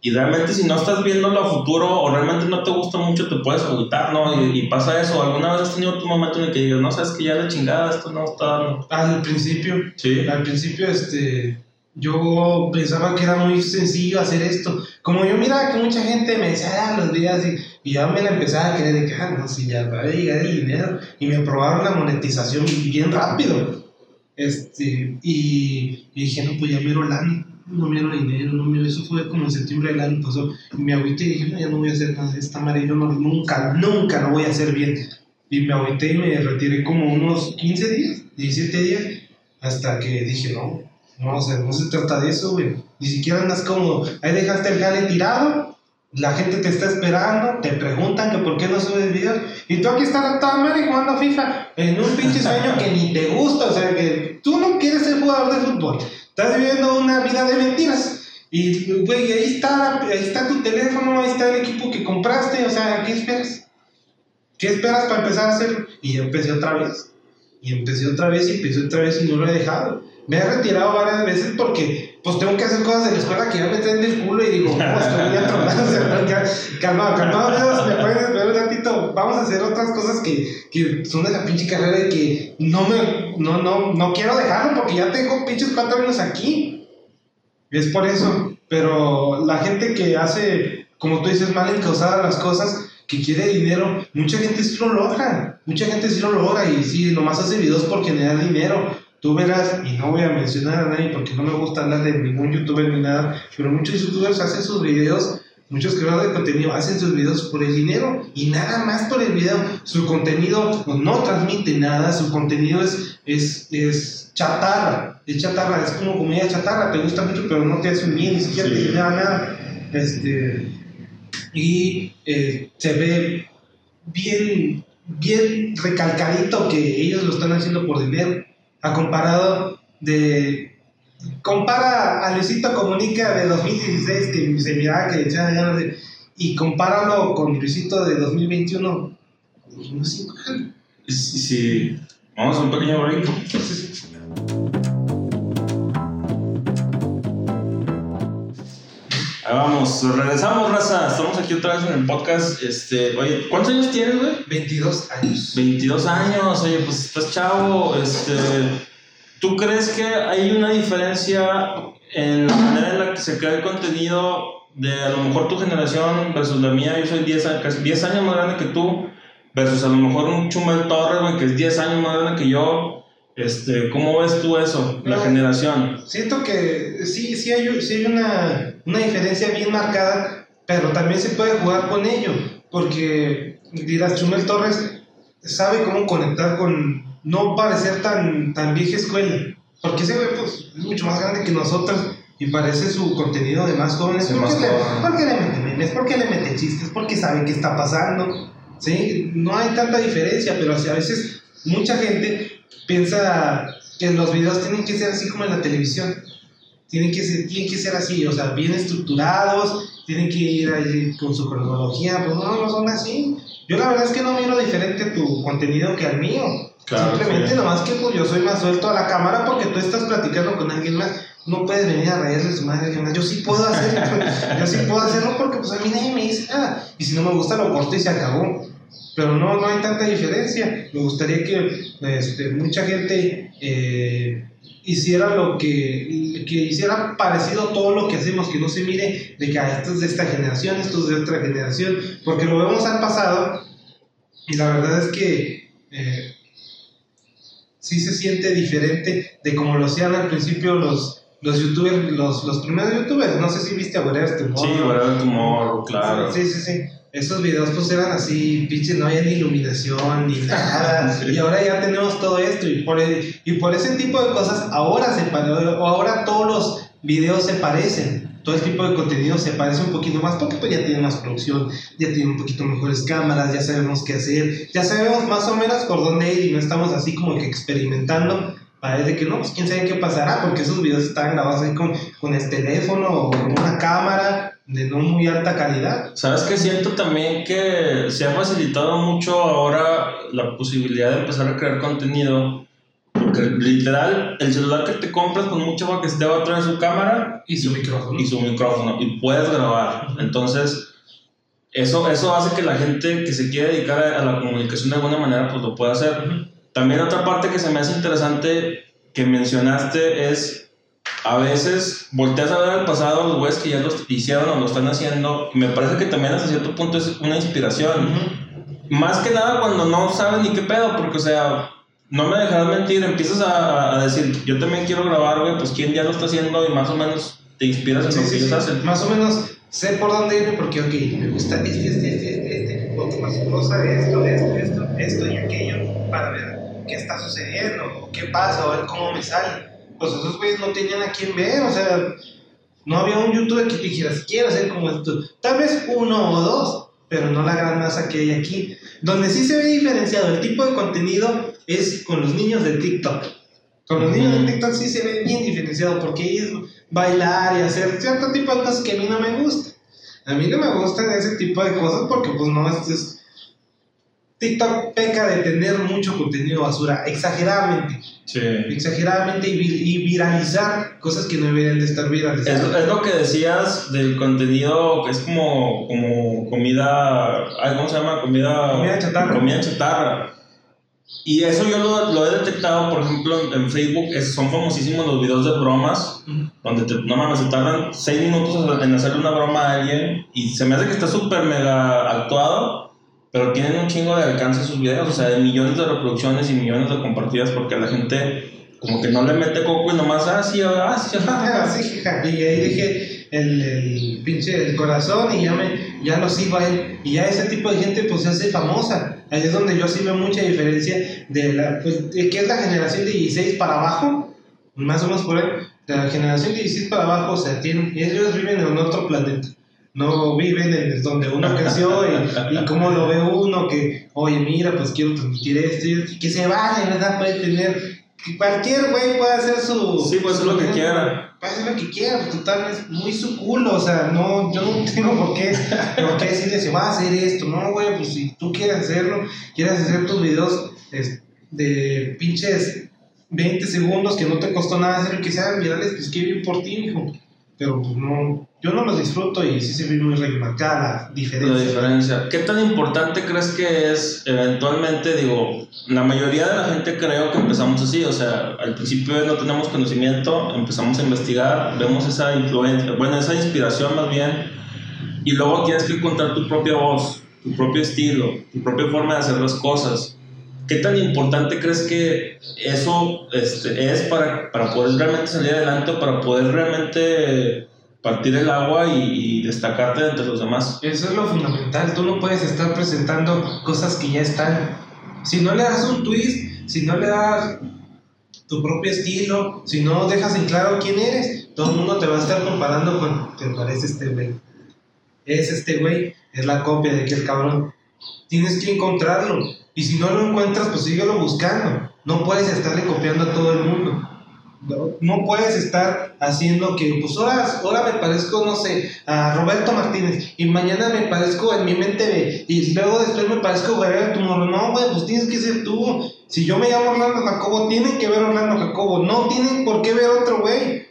y realmente si no estás viendo lo futuro o realmente no te gusta mucho, te puedes agüitar, ¿no? Y, pasa eso. ¿Alguna vez has tenido tu momento en el que digas, no, sabes que ya la chingada, esto no está Al principio. Sí. Al principio, este... Yo pensaba que era muy sencillo hacer esto. Como yo miraba que mucha gente me decía, ah, los días y, ya me la empezaba a creer de que, ah, no, si ya va a llegar el dinero. Y me aprobaron la monetización bien rápido. Este, y, y dije, no, pues ya miro lana no me dieron dinero, no me eso fue como en septiembre del año pasado. Y me agüité y dije, no, ya no voy a hacer nada esta madre, yo nunca, nunca lo voy a hacer bien. Y me agüité y me retiré como unos 15 días, 17 días, hasta que dije, no, no, o no se trata de eso, güey. Ni siquiera andas como, ahí dejaste el jale tirado, la gente te está esperando, te preguntan que por qué no subes videos, y tú aquí estás toda madre jugando FIFA en un pinche sueño que ni te gusta, o sea, que tú no quieres ser jugador de fútbol Estás viviendo una vida de mentiras. Y, güey, ahí está, ahí está tu teléfono, ahí está el equipo que compraste, o sea, ¿qué esperas? ¿Qué esperas para empezar a hacerlo? Y empecé otra vez. Y empecé otra vez y empecé otra vez y no lo he dejado. Me he retirado varias veces porque pues tengo que hacer cosas de la escuela que ya me traen del culo y digo, no, estoy atrapado, calmado, calmado, me puedes ver un ratito, vamos a hacer otras cosas que, que son de la pinche carrera y que no me, no, no, no quiero dejarlo porque ya tengo pinches cuatro años aquí. Es por eso, pero la gente que hace, como tú dices, mal encausada las cosas, que quiere dinero, mucha gente sí lo logra, mucha gente sí lo logra y sí, nomás hace videos por generar dinero Tú verás, y no voy a mencionar a nadie porque no me gusta hablar de ningún youtuber ni nada, pero muchos youtubers hacen sus videos, muchos creadores de contenido hacen sus videos por el dinero y nada más por el video. Su contenido no transmite nada, su contenido es, es, es chatarra, es chatarra, es como comida chatarra, te gusta mucho pero no te hace un bien, ni siquiera te genera nada. Este, y eh, se ve bien, bien recalcadito que ellos lo están haciendo por dinero a comparado de compara a Luisito Comunica de 2016 que se miraba que le echaba ganas de y compáralo con Luisito de 2021 no es igual. Sí, vamos a un pequeño break Ahí vamos, regresamos, raza. Estamos aquí otra vez en el podcast. Este, oye, ¿cuántos años tienes, güey? 22 años. 22 años, oye, pues estás chavo. Este, ¿Tú crees que hay una diferencia en la manera en la que se crea el contenido de a lo mejor tu generación versus la mía? Yo soy 10, casi 10 años más grande que tú, versus a lo mejor un Chumel Torres, güey, que es 10 años más grande que yo. Este, ¿Cómo ves tú eso, la generación? Siento que sí, sí hay, sí hay una, una, diferencia bien marcada, pero también se puede jugar con ello, porque dirás, Chumel Torres sabe cómo conectar con, no parecer tan, tan vieja escuela, porque ese güey pues, es mucho más grande que nosotros, y parece su contenido de más jóvenes. ¿Por, más qué le, joven. por qué le mete memes? ¿Por qué le mete chistes? Porque sabe qué está pasando. ¿sí? No hay tanta diferencia, pero así a veces mucha gente piensa que los videos tienen que ser así como en la televisión. Tienen que ser, tienen que ser así, o sea, bien estructurados, tienen que ir ahí con su cronología, pues no, no son así. Yo la verdad es que no miro diferente tu contenido que al mío. Claro, Simplemente sí. nomás que pues yo soy más suelto a la cámara porque tú estás platicando con alguien más. No puedes venir a reírle su madre a alguien más. Yo sí puedo hacerlo. (laughs) yo sí puedo hacerlo porque pues a mí nadie me dice nada. Y si no me gusta lo corto y se acabó. Pero no, no hay tanta diferencia. Me gustaría que este, mucha gente eh, hiciera lo que, que hiciera parecido todo lo que hacemos, que no se mire de que ah, esto es de esta generación, esto es de otra generación, porque lo vemos al pasado y la verdad es que eh, sí se siente diferente de como lo hacían al principio los, los youtubers, los, los primeros youtubers. No sé si viste a Whatever Tomorrow. Sí, Whatever Tomorrow, claro. Sí, sí, sí. Esos videos pues eran así, pinche, no había ni iluminación ni nada. (laughs) Y ahora ya tenemos todo esto. Y por, el- y por ese tipo de cosas, ahora se o ahora todos los videos se parecen. Todo el tipo de contenido se parece un poquito más porque pues ya tiene más producción, ya tiene un poquito mejores cámaras, ya sabemos qué hacer, ya sabemos más o menos por dónde ir y no estamos así como que experimentando de que no, pues quién sabe qué pasará porque esos videos están grabados ahí con, con el teléfono o con una cámara de no muy alta calidad. ¿Sabes qué? Siento también que se ha facilitado mucho ahora la posibilidad de empezar a crear contenido. Porque literal, el celular que te compras con que esté va a traer su cámara Y su micrófono. y su micrófono y puedes grabar. Entonces, eso, eso hace que la gente que se quiere dedicar a la comunicación de alguna manera pues lo pueda hacer. También otra parte que se me hace interesante que mencionaste es a veces volteas a ver al pasado los güeyes que ya lo hicieron o lo están haciendo y me parece que también hasta cierto punto es una inspiración. Ujú. Más que nada cuando no sabes ni qué pedo, porque o sea, no me dejarás mentir, empiezas a, a- decir, yo también quiero grabar, güey, pues quién ya lo está haciendo y más o menos te inspiras en Sí, lo que sí, hacen. Más o menos sé por dónde irme porque, ok, me gusta este, este, este, este, este, o más cosa, esto, esto, esto, esto y aquello, para ver qué está sucediendo, o qué pasa, o ver cómo me sale. Pues esos güeyes no tenían a quién ver, o sea, no había un youtuber que te dijeras, quiero hacer como esto. Tal vez uno o dos, pero no la gran masa que hay aquí. Donde sí se ve diferenciado el tipo de contenido es con los niños de TikTok. Con los niños de. TikTok sí se ve bien diferenciado porque es bailar y hacer cierto tipo de cosas que a mí no me gustan. A mí no me gustan ese tipo de cosas porque pues no es... es- TikTok peca de tener mucho contenido basura, exageradamente, Sí. exageradamente y, vi- y viralizar cosas que no deberían de estar Es, viralizadas. es lo que decías del contenido que es como, como comida, ¿cómo se llama? Comida, Comida chatarra. comida chatarra. Y eso yo lo, lo he detectado, por ejemplo, en, en Facebook, es- son famosísimos los videos de bromas, Ujú. donde te, no mames, se tardan 6 minutos en hacerle una broma a alguien y se me hace que está súper mega actuado, pero tienen un chingo de alcance sus videos, o sea, de millones de reproducciones y millones de compartidas porque la gente como que no le mete coco y nomás, ah, sí, ah, sí, Ah, sí, (laughs) y ahí dejé el, el pinche el corazón y ya me ya lo sigo a él. Y ya ese tipo de gente pues se hace famosa. Ahí es donde yo sí veo mucha diferencia de la pues, que es la generación de 16 para abajo más o menos por ahí. De la generación de 16 para abajo o sea tienen ellos viven en otro planeta no viven en donde uno creció y, y cómo lo ve uno que oye mira pues quiero transmitir esto y que se vale verdad puede tener que cualquier güey puede hacer su Sí, pues es lo que quiera. Puede hacer lo que quiera, pues, total, es muy su culo, o sea, no, yo no tengo por qué, por qué decirle, se va a hacer esto, no, güey, pues si tú quieres hacerlo, quieres hacer tus videos es, de pinches 20 segundos que no te costó nada hacer que sean virales, pues qué bien por ti, mijo. Pero pues no, yo no los disfruto y sí se ve muy remarcada la La diferencia. diferencia. ¿Qué tan importante crees que es eventualmente, digo, la mayoría de la gente creo que empezamos así, o sea, al principio no tenemos conocimiento, empezamos a investigar, vemos esa influencia, bueno, esa inspiración más bien, y luego tienes que encontrar tu propia voz, tu propio estilo, tu propia forma de hacer las cosas. ¿Qué tan importante crees que eso este, es para, para poder realmente salir adelante para poder realmente partir el agua y, y destacarte de entre los demás? Eso es lo fundamental. Tú no puedes estar presentando cosas que ya están. Si no le das un twist, si no le das tu propio estilo, si no dejas en claro quién eres, todo el mundo te va a estar comparando con, te parece este güey. Es este güey, es la copia de aquel cabrón. Tienes que encontrarlo. Y si no lo encuentras, pues síguelo buscando. No puedes estarle copiando a todo el mundo. No, puedes estar haciendo que, pues ahora, me parezco, no sé, a Roberto Martínez y mañana me parezco en mi mente y luego después me parezco Guerrero Tumorro. No, güey, pues tienes que ser tú. Si yo me llamo Orlando Jacobo, tienen que ver Orlando Jacobo, no tienen por qué ver otro güey.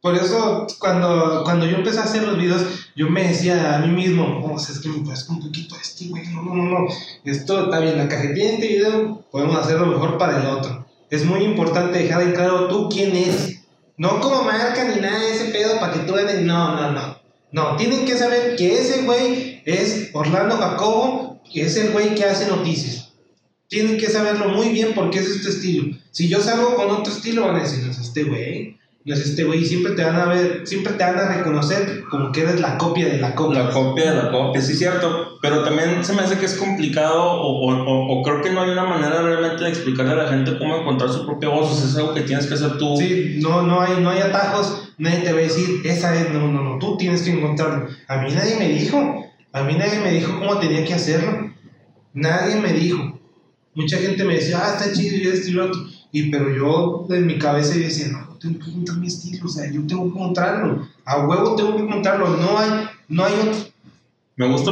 Por eso, cuando, cuando yo empecé a hacer los videos, yo me decía a mí mismo, oh, es que me parezco un poquito a este güey, no, no, no, no, esto está bien, la cajetilla de este video, podemos hacerlo mejor para el otro. Es muy importante dejar en claro tú quién eres. No como marca ni nada de ese pedo para que tú eres, no, no, no. No, tienen que saber que ese güey es Orlando Jacobo, que es el güey que hace noticias. Tienen que saberlo muy bien porque es tu estilo. Si yo salgo con otro estilo, van a decir, este güey. No es este güey. Siempre te van a ver, siempre te van a reconocer como que eres la copia de la copia. La copia de la copia, sí, cierto. Pero también se me hace que es complicado, o, o, o, o creo que no hay una manera realmente de explicarle a la gente cómo encontrar su propia voz. O sea, es algo que tienes que hacer tú. Sí, no, no, hay, no hay atajos. Nadie te va a decir, esa es, no, no, no. Tú tienes que encontrarlo. A mí nadie me dijo. A mí nadie me dijo cómo tenía que hacerlo. Nadie me dijo. Mucha gente me decía, ah, está chido y esto y lo otro. Y pero yo en mi cabeza decía, no, tengo que encontrar mi estilo, o sea, yo tengo que encontrarlo. A huevo tengo que encontrarlo, no hay, no hay otro. Me gusta,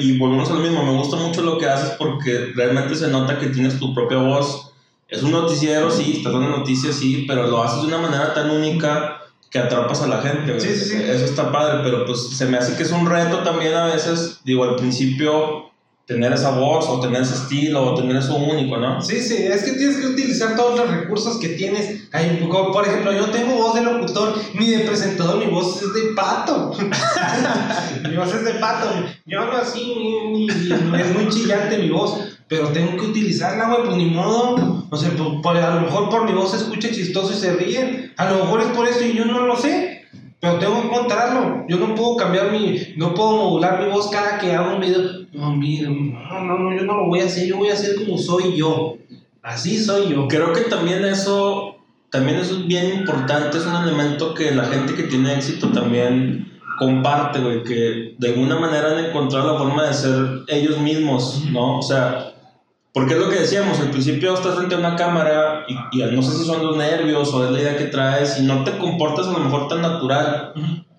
y, volvemos a lo mismo, me gusta mucho lo que haces porque realmente se nota que tienes tu propia voz. Es un noticiero, sí, estás dando noticias, sí, pero lo haces de una manera tan única que atrapas a la gente. Sí, sí, sí. Eso está padre, pero pues se me hace que es un reto también a veces, digo, al principio tener esa voz o tener ese estilo o tener eso único, ¿no? Sí, sí, es que tienes que utilizar todos los recursos que tienes. Por ejemplo, yo tengo voz de locutor, ni de presentador, mi voz es de pato. (laughs) mi voz es de pato. Yo hablo así, ni, ni- ni- es muy chillante mi voz, pero tengo que utilizarla, güey, pues ni modo. O sea, por- por- a lo mejor por mi voz se escucha chistoso y se ríen. A lo mejor es por eso y yo no lo sé. Pero tengo que encontrarlo. Yo no puedo cambiar mi. No puedo modular mi voz cada que hago un video. No, mira, no, no, no, yo no lo voy a hacer. Yo voy a hacer como soy yo. Así soy yo. Creo que también eso, también eso es bien importante, es un elemento que la gente que tiene éxito también comparte, güey, que de alguna manera han encontrado la forma de ser ellos mismos, ¿no? O sea, porque es lo que decíamos, al principio estás frente a una cámara y, y no sé si son los nervios o es la idea que traes y no te comportas a lo mejor tan natural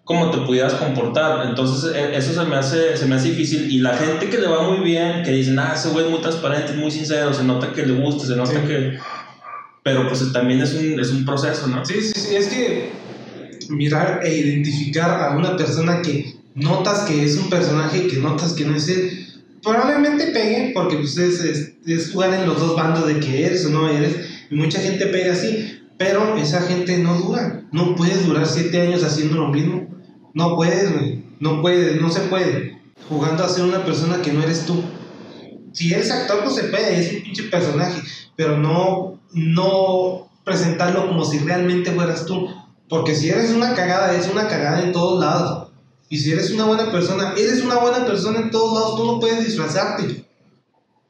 como te pudieras comportar. Entonces, e- eso se me hace, se me hace difícil. Y la gente que le va muy bien, que dicen, ah, ese güey es muy transparente, es muy sincero, se nota que le gusta, se nota Sí. que. Pero pues también es un, es un proceso, ¿no? Sí, sí, sí. Es que mirar e identificar a una persona que notas que es un personaje que notas que no es él. Probablemente pegue, porque pues es, jugar en los dos bandos de que eres o no eres. Y mucha gente pega así. Pero esa gente no dura. No puedes durar siete años haciendo lo mismo. No puedes. No puedes, no se puede. Jugando a ser una persona que no eres tú. Si eres actor, pues se puede, es un pinche personaje. Pero no, no presentarlo como si realmente fueras tú. Porque si eres una cagada, es una cagada en todos lados. Y si eres una buena persona, eres una buena persona en todos lados. Tú no puedes disfrazarte.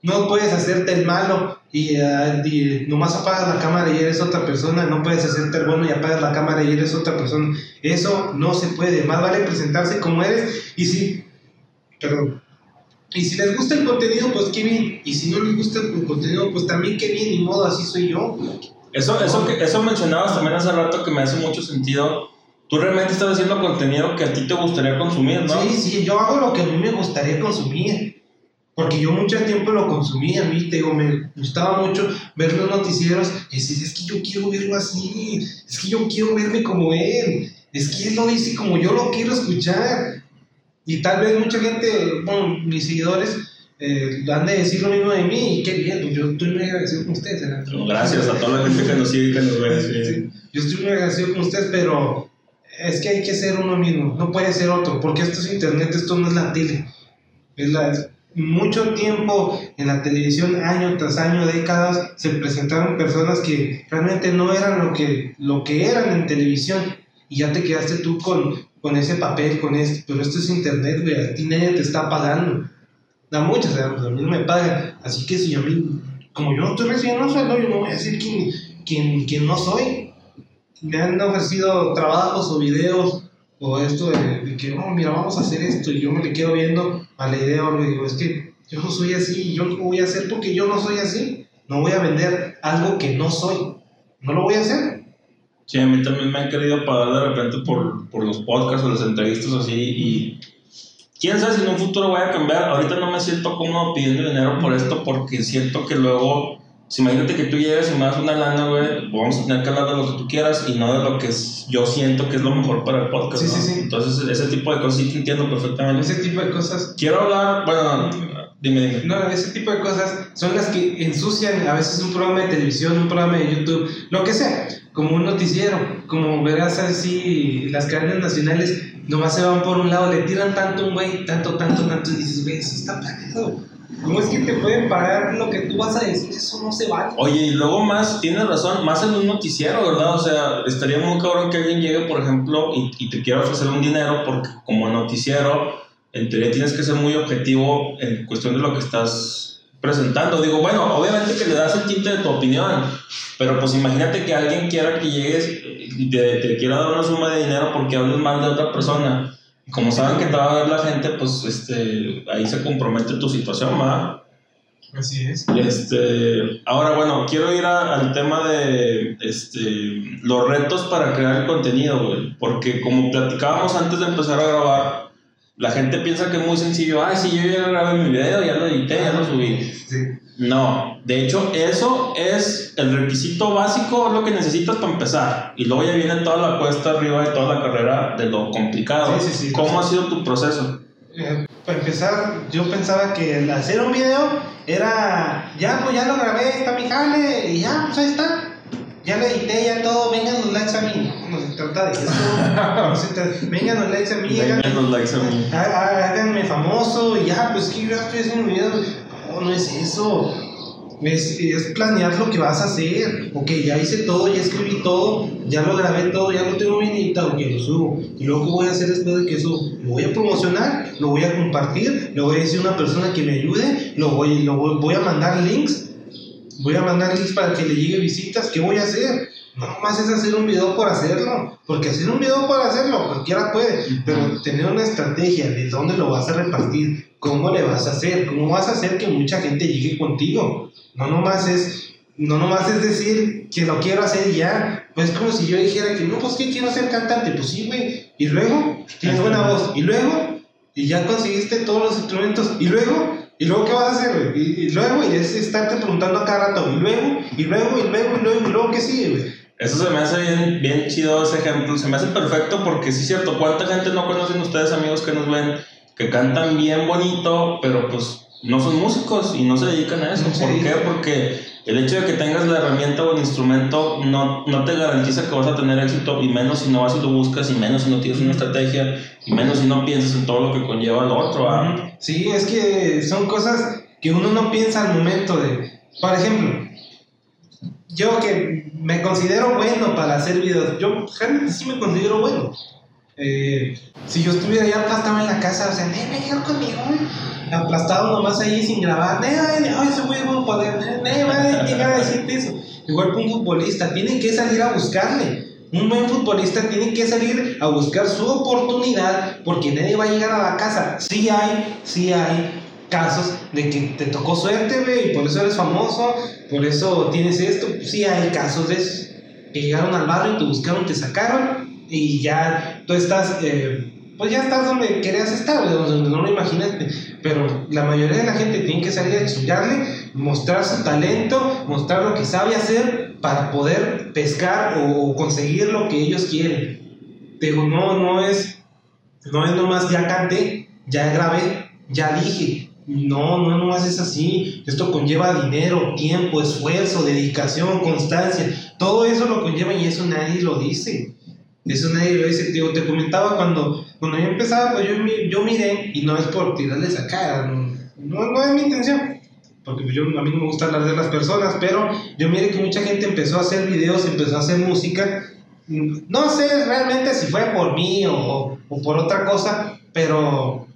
No puedes hacerte el malo y, ah, y nomás apagas la cámara y eres otra persona. No puedes hacerte el bueno y apagas la cámara y eres otra persona. Eso no se puede. Más vale presentarse como eres. Y si, perdón. Y si les gusta el contenido, pues qué bien. Y si no les gusta el contenido, pues también qué bien. Ni modo, así soy yo. Eso, eso, que, eso mencionabas también hace rato que me hace mucho sentido. Tú realmente estás haciendo contenido que a ti te gustaría consumir, ¿no? Sí, sí, yo hago lo que a mí me gustaría consumir. Porque yo mucho tiempo lo consumí, a mí te digo, me gustaba mucho ver los noticieros y decir, es que yo quiero verlo así, es que yo quiero verme como él, es que él lo dice como yo lo quiero escuchar. Y tal vez mucha gente, bueno, mis seguidores, eh, han de decir lo mismo de mí, y qué bien, pues yo estoy muy agradecido con ustedes. Alejandro. Gracias a toda la gente que nos sigue y que nos ve. sí. Sí, Yo estoy muy agradecido con ustedes, pero es que hay que ser uno mismo, no puede ser otro, porque esto es internet, esto no es la tele. Es la, mucho tiempo en la televisión, año tras año, décadas, se presentaron personas que realmente no eran lo que, lo que eran en televisión y ya te quedaste tú con, con ese papel, con esto, pero esto es internet, güey, a ti nadie te está pagando. Da muchas, a mí no me pagan, así que si a mí, como yo no estoy recibiendo sueldo, yo no voy a decir quién, quién, quién no soy. Me han ofrecido trabajos o videos o esto de, de que, oh, mira, vamos a hacer esto y yo me le quedo viendo a la idea o le digo, es que yo no soy así, yo no voy a hacer porque yo no soy así. No voy a vender algo que no soy. No lo voy a hacer. Sí, a mí también me han querido pagar de repente por, por los podcasts o las entrevistas así y quién sabe si en un futuro voy a cambiar. Ahorita no me siento cómodo pidiendo dinero por esto porque siento que luego, si imagínate que tú llegas y me das una lana, güey, vamos a tener que hablar de lo que tú quieras y no de lo que es- yo siento que es lo mejor para el podcast. Sí, ¿no? sí, sí. Entonces, ese tipo de cosas sí te entiendo perfectamente. Ese tipo de cosas Quiero hablar, bueno, dime, dime. No, ese tipo de cosas son las que ensucian a veces un programa de televisión, un programa de YouTube, lo que sea, como un noticiero, como verás así, las cadenas nacionales nomás se van por un lado, le tiran tanto un güey, tanto, tanto, tanto, y dices, güey, eso está pagado. ¿Cómo es que te pueden pagar lo que tú vas a decir? Eso no se vale. Oye, y luego más, tienes razón, más en un noticiero, ¿verdad? O sea, estaría muy cabrón que alguien llegue, por ejemplo, y, y te quiera ofrecer un dinero, porque como noticiero, en teoría tienes que ser muy objetivo en cuestión de lo que estás presentando. Digo, bueno, obviamente que le das el tinte de tu opinión, pero pues imagínate que alguien quiera que llegues y te, te quiera dar una suma de dinero porque hables mal de otra persona. Como saben que te va a ver la gente, pues este, ahí se compromete tu situación, ¿va? Así es. Este, ahora bueno, quiero ir a- al tema de este, los retos para crear el contenido, güey. Porque como platicábamos antes de empezar a grabar, la gente piensa que es muy sencillo. Ah, sí, yo ya grabé mi video, ya lo edité, ya lo subí. Sí. No, de hecho, eso es el requisito básico, es lo que necesitas para empezar. Y luego ya viene toda la cuesta arriba de toda la carrera de lo complicado. Sí, sí, sí. ¿Cómo ha sido tu proceso? Eh, para empezar, yo pensaba que el hacer un video era, ya, pues ya lo grabé, está mi jale, y ya, pues ahí está. Ya lo edité, ya todo, vengan los likes a mí. No, no se trata de eso. (laughs) Vengan los likes a mí, Denme los likes a mí. há- há- háganme famoso, y ya, pues que yo estoy haciendo un video. No, no es eso. Es, es planear lo que vas a hacer. Ok, ya hice todo, ya escribí todo, ya lo grabé todo, ya lo tengo bien editado, ok, lo subo. Y luego, ¿qué voy a hacer después de que subo? Lo voy a promocionar, lo voy a compartir, lo voy a decir a una persona que me ayude, lo voy, lo voy a mandar links, voy a mandar links para que le llegue visitas. ¿Qué voy a hacer? No más es hacer un video por hacerlo, porque hacer un video por hacerlo, cualquiera puede, pero tener una estrategia de dónde lo vas a repartir, cómo le vas a hacer, cómo vas a hacer que mucha gente llegue contigo. No nomás es, no nomás es decir que lo quiero hacer ya. Pues es como si yo dijera que no, pues que quiero ser cantante. Pues sí, güey. Y luego tienes buena voz. Y luego, y ya conseguiste todos los instrumentos. Y luego, y luego ¿qué vas a hacer, güey? Y, y luego, y es estarte preguntando a cada rato. Y luego, y luego, y luego, y luego, y luego, ¿qué sigue, güey? Eso se me hace bien, bien chido ese ejemplo, se me hace perfecto porque sí es cierto, ¿cuánta gente no conocen ustedes amigos que nos ven que cantan bien bonito, pero pues no son músicos y no se dedican a eso? Se ¿Por qué? Porque el hecho de que tengas la herramienta o el instrumento no, no te garantiza que vas a tener éxito y menos si no vas y lo buscas y menos si no tienes una estrategia y menos si no piensas en todo lo que conlleva lo otro. ¿ah? Sí, es que son cosas que uno no piensa al momento de... Por ejemplo, yo que me considero bueno para hacer videos, yo realmente sí me considero bueno. Eh, si yo estuviera ya aplastado en la casa, o sea, "Ne, ven a conmigo, aplastado nomás ahí sin grabar, ne, ay, ese güey va a poder, ne, va a llegar a decirte eso. Igual que un futbolista, tiene que salir a buscarle. Un buen futbolista tiene que salir a buscar su oportunidad porque nadie va a llegar a la casa. Sí hay, sí hay casos de que te tocó suerte, güey, y por eso eres famoso, por eso tienes esto. Sí hay casos de esos que llegaron al barrio, te buscaron, te sacaron y ya tú estás, eh, pues ya estás donde querías estar, donde no lo imaginaste. Pero la mayoría de la gente tiene que salir a chingarle, mostrar su talento, mostrar lo que sabe hacer para poder pescar o conseguir lo que ellos quieren. Digo, no, no es, no es nomás ya canté, ya grabé, ya dije. No, no, no es así. Esto conlleva dinero, tiempo, esfuerzo, dedicación, constancia. Todo eso lo conlleva y eso nadie lo dice. Eso nadie lo dice. Te comentaba cuando, cuando yo empezaba, pues yo, yo miré, y no es por tirarles a cara, no, no, es mi intención, porque yo, a mí no me gusta hablar de las personas, pero yo miré que mucha gente empezó a hacer videos, empezó a hacer música. No sé realmente si fue por mí o, o por otra cosa, pero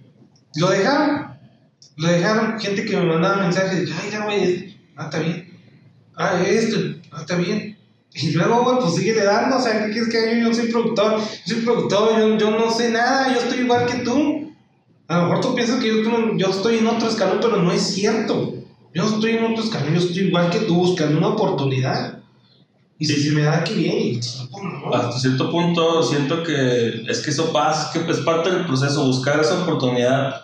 lo dejaron. Lo dejaron. Gente que me mandaba mensajes ay, ya, güey, ah, está bien. Ah, esto, ah, está bien. (laughs) Y luego, güey, pues sigue dando, o sea, ¿qué quieres que haga yo? Yo soy productor, yo soy productor, yo, yo no sé nada, yo estoy igual que tú. A lo mejor tú piensas que yo, yo estoy en otro escalón, pero no es cierto. Yo estoy en otro escalón, yo estoy igual que tú, buscando una oportunidad. Y si se me da, que bien. Pues, Hasta cierto punto siento que es que eso pasa, que es parte del proceso, buscar esa oportunidad.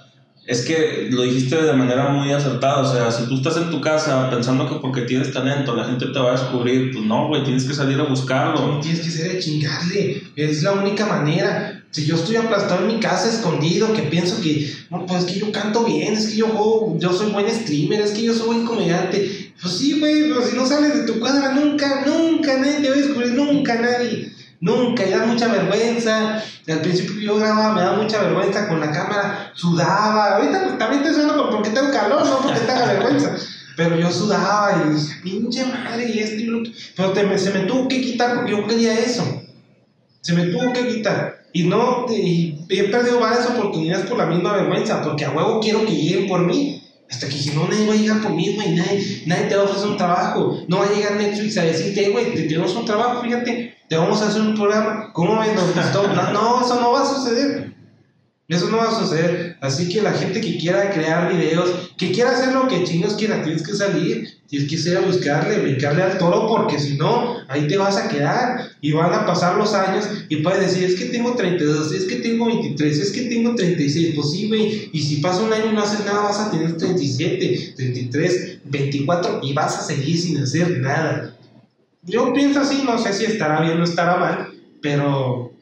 Es que lo dijiste de manera muy acertada, o sea, si tú estás en tu casa pensando que porque tienes talento la gente te va a descubrir, pues no, güey, tienes que salir a buscarlo. Tienes que ser de chingarle, es la única manera. Si yo estoy aplastado en mi casa, escondido, que pienso que, no, pues es que yo canto bien, es que yo, yo soy buen streamer, es que yo soy buen comediante. Pues sí, güey, pero si no sales de tu cuadra, nunca, nunca nadie te va a descubrir, nunca nadie. Nunca, y da mucha vergüenza. Al principio yo grababa, me da mucha vergüenza con la cámara, sudaba. Ahorita pues, también estoy sudando porque tengo calor, no porque tenga vergüenza. Pero yo sudaba y dije, pinche madre, y esto y lo otro. Pero se me tuvo que quitar porque yo quería eso. Se me tuvo que quitar. Y no, y he perdido varias oportunidades por la misma vergüenza, porque a huevo quiero que lleguen por mí. Hasta que dije, no, nadie va a llegar por mí, güey, nadie, nadie te va a ofrecer un trabajo. No va a llegar Netflix a decirte, güey, te tenemos un trabajo, fíjate, te vamos a hacer un programa. ¿Cómo ves? (laughs) No, no, eso no va a suceder. Eso no va a suceder. Así que la gente que quiera crear videos, que quiera hacer lo que chingos quiera, tienes que salir, tienes que ir a buscarle, brincarle al toro, porque si no, ahí te vas a quedar. Y van a pasar los años y puedes decir, es que tengo 32, es que tengo 23, es que tengo 36. Pues sí, güey. Y si pasa un año y no haces nada, vas a tener 37, 33, 24 y vas a seguir sin hacer nada. Yo pienso así, no sé si estará bien o estará mal, pero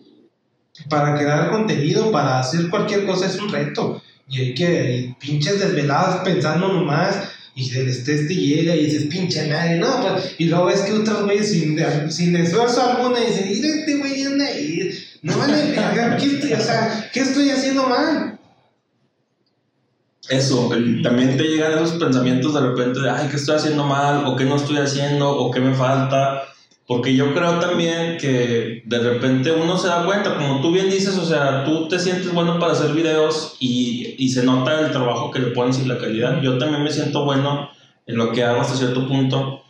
para crear contenido, para hacer cualquier cosa es un reto. Y hay que, pinches desveladas pensando nomás, y el estrés te llega y dices, pinche madre, no, pues, y luego ves que otros güeyes sin, esfuerzo alguno dicen, mira este güey anda ahí, no vale ¿qué o sea, ¿qué estoy haciendo mal? Eso, también te llegan esos pensamientos de repente de, ay, ¿qué estoy haciendo mal? ¿O qué no estoy haciendo? ¿O qué me falta? Porque yo creo también que de repente uno se da cuenta, como tú bien dices, o sea, tú te sientes bueno para hacer videos y, y se nota el trabajo que le pones y la calidad. Yo también me siento bueno en lo que hago hasta cierto punto.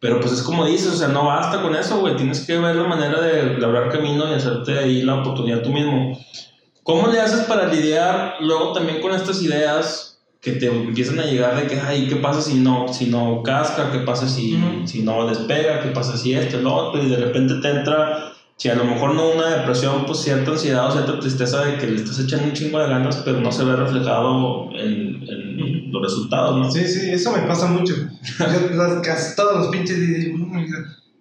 Pero pues es como dices, o sea, no basta con eso, güey. Tienes que ver la manera de labrar camino y hacerte ahí la oportunidad tú mismo. ¿Cómo le haces para lidiar luego también con estas ideas que te empiezan a llegar de que, ay, ¿qué pasa si no, si no casca? ¿Qué pasa si, si no despega? ¿Qué pasa si esto, lo otro? Y de repente te entra, si a lo mejor no una depresión, pues cierta ansiedad o cierta tristeza de que le estás echando un chingo de ganas, pero no se ve reflejado en, en los resultados, ¿no? Sí, sí, eso me pasa mucho. Yo casi todos los pinches digo,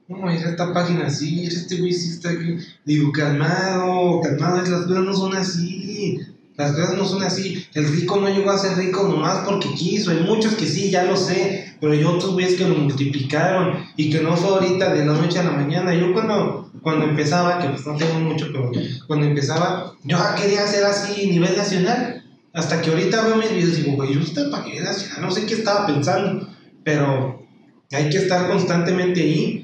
no, mira esta página así, este güey sí está aquí. Digo, calmado, calmado, las cosas no son así las cosas no son así. El rico no llegó a ser rico nomás porque quiso. Hay muchos que sí, ya lo sé. Pero hay otros que lo multiplicaron y que no fue ahorita de la noche a la mañana. Yo cuando, cuando empezaba, que pues no tengo mucho, pero cuando empezaba, yo quería hacer así a nivel nacional. Hasta que ahorita veo mis videos y digo, güey, yo estoy para nivel nacional. No sé qué estaba pensando. Pero hay que estar constantemente ahí.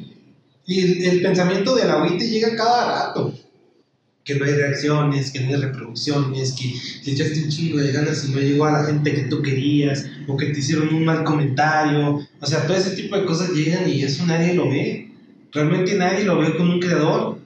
Y el, el pensamiento del agüite llega cada rato que no hay reacciones, que no hay reproducciones, que te echaste un chingo de ganas y no llegó a la gente que tú querías, o que te hicieron un mal comentario. O sea, todo ese tipo de cosas llegan y eso nadie lo ve. Realmente nadie lo ve con un creador.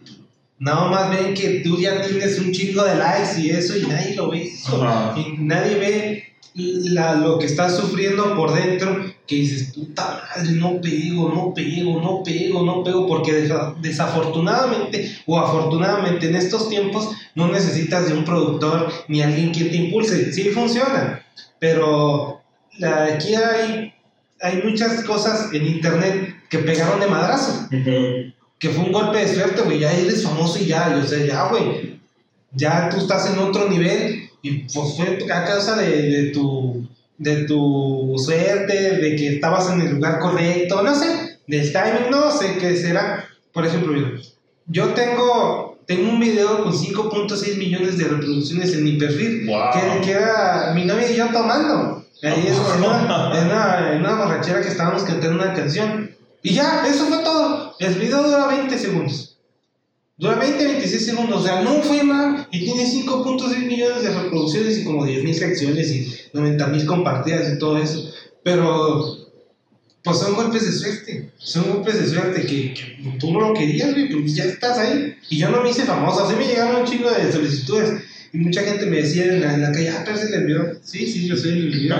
Nada más ven que tú ya tienes un chingo de likes y eso y nadie lo ve eso. Y nadie ve la, lo que estás sufriendo por dentro, que dices, puta madre, no pego, no pego, no pego, no pego, porque desafortunadamente o afortunadamente en estos tiempos no necesitas de un productor ni alguien que te impulse. Sí funciona, pero aquí hay, hay muchas cosas en internet que pegaron de madrazo. Que fue un golpe de suerte, güey, ya eres famoso y ya, o sea, ya, güey, ya tú estás en otro nivel y pues fue a causa de, de, tu, de tu suerte, de que estabas en el lugar correcto, no sé, del timing, no sé qué será. Por ejemplo, yo tengo, tengo un video con 5.6 millones de reproducciones en mi perfil, que, que, era mi novia y yo tomando. Ahí es en una, en, una, en una borrachera que estábamos cantando una canción. Y ya, eso fue todo. El video dura 20 segundos. Dura 20, 26 segundos, o sea, no fue mal y tiene 5.6 millones de reproducciones y como 10 mil reacciones y 90 mil compartidas y todo eso. Pero pues son golpes de suerte. Son golpes de suerte que, que tú no lo querías, güey, pues ya estás ahí. Y yo no me hice famoso, así me llegaron un chingo de solicitudes. Y mucha gente me decía en la, en la calle, ah, pero es el envió. Sí, sí, yo soy el envió.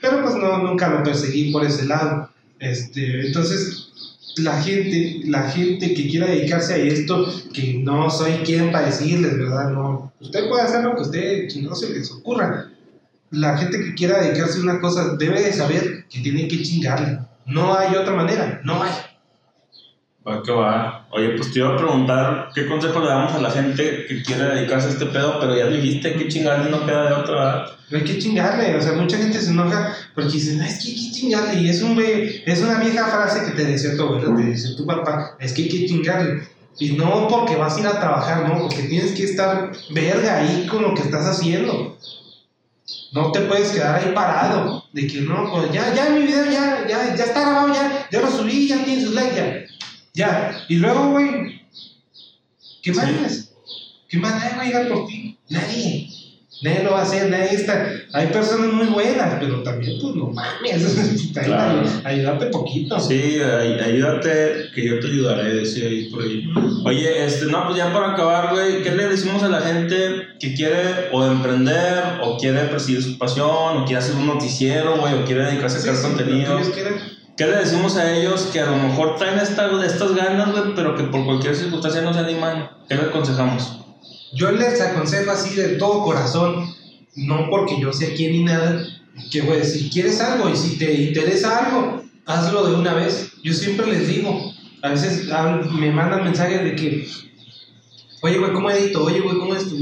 Pero pues no, nunca lo perseguí por ese lado. Este, entonces, la gente, la gente que quiera dedicarse a esto, que no soy quien para decirles, ¿verdad? No, usted puede hacer lo que usted no se les ocurra. La gente que quiera dedicarse a una cosa debe de saber que tiene que chingarle. No hay otra manera, no hay. Va que va. Oye, pues te iba a preguntar qué consejo le damos a la gente que quiere dedicarse a este pedo, pero ya dijiste que chingarle no queda de otra. Pero hay que chingarle, o sea, mucha gente se enoja porque dicen, "No, es que hay que chingarle, y es, un, es una vieja frase que te decía tu abuela, te dice tu papá, es que hay que chingarle. Y no porque vas a ir a trabajar, no, porque tienes que estar verga ahí con lo que estás haciendo. No te puedes quedar ahí parado, de que no, pues ya, ya mi video ya, ya, ya está grabado, ya, ya lo subí, ya tiene sus likes, ya. Ya, y luego, güey, ¿qué más? Sí. ¿Qué más nadie va a llegar por ti? Nadie. Nadie lo va a hacer, nadie está. Hay personas muy buenas, pero también, pues no mames. (laughs) Claro. Ayúdate poquito. Sí, ay- ayúdate, que yo te ayudaré, decía ahí por ahí. Oye, este, no, pues ya para acabar, güey, ¿qué le decimos a la gente que quiere o emprender, o quiere perseguir su pasión, o quiere hacer un noticiero, güey, o quiere dedicarse a Sí, crear sí, contenido? ¿Qué le decimos a ellos que a lo mejor traen esta, estas ganas, güey, pero que por cualquier circunstancia no se animan? ¿Qué le aconsejamos? Yo les aconsejo así de todo corazón, no porque yo sé quién ni nada, que güey, si quieres algo y si te interesa algo, hazlo de una vez. Yo siempre les digo, a veces hablan- me mandan mensajes de que, oye, güey, ¿cómo edito? Oye, güey, ¿cómo es tu?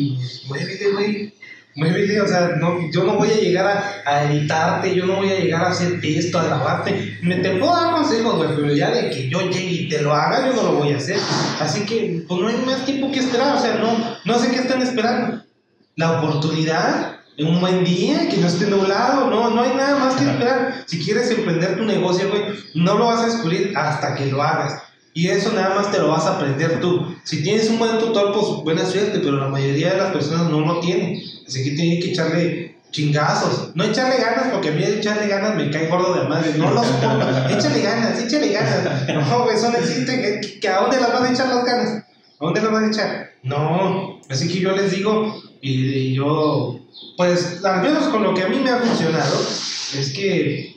Muévele, güey. Muévele, o sea, no, yo no voy a llegar a, a editarte, yo no voy a llegar a hacer esto, a grabarte. Me te puedo dar consejos, güey, pero ya de que yo llegue y te lo haga, yo no lo voy a hacer. Así que, pues no hay más tiempo que esperar, o sea, no, no sé qué están esperando. La oportunidad, un buen día, que no esté nublado, no, no hay nada más que esperar. Si quieres emprender tu negocio, güey, no lo vas a descubrir hasta que lo hagas. Y eso nada más te lo vas a aprender tú. Si tienes un buen tutor, pues buena suerte, pero la mayoría de las personas no lo tienen. Así que tienen que echarle chingazos. No echarle ganas, porque a mí echarle ganas me cae gordo de madre. No lo soporto. échale ganas, échale ganas. No, eso no existe. ¿Que, que ¿A dónde las vas a echar las ganas? ¿A dónde las vas a echar? No. Así que yo les digo, y, y yo, pues, al menos con lo que a mí me ha funcionado, es que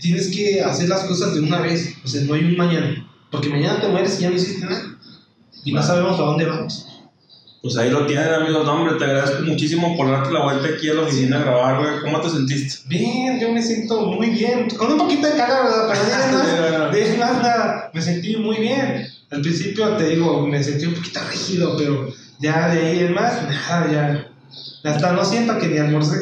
tienes que hacer las cosas de una vez. O sea, no hay un mañana. Porque mañana te mueres y ya no hiciste nada. Y no sabemos a dónde vamos. Pues ahí lo tienen, amigos. No, hombre, te agradezco muchísimo por darte la vuelta aquí a la oficina a grabar, güey. ¿Cómo te sentiste? Bien, yo me siento muy bien. Con un poquito de calor, ¿verdad? Pero de más, de más nada, me sentí muy bien. Al principio te digo, me sentí un poquito rígido, pero ya de ahí en más, nada, ya. Hasta no siento que ni almorcé.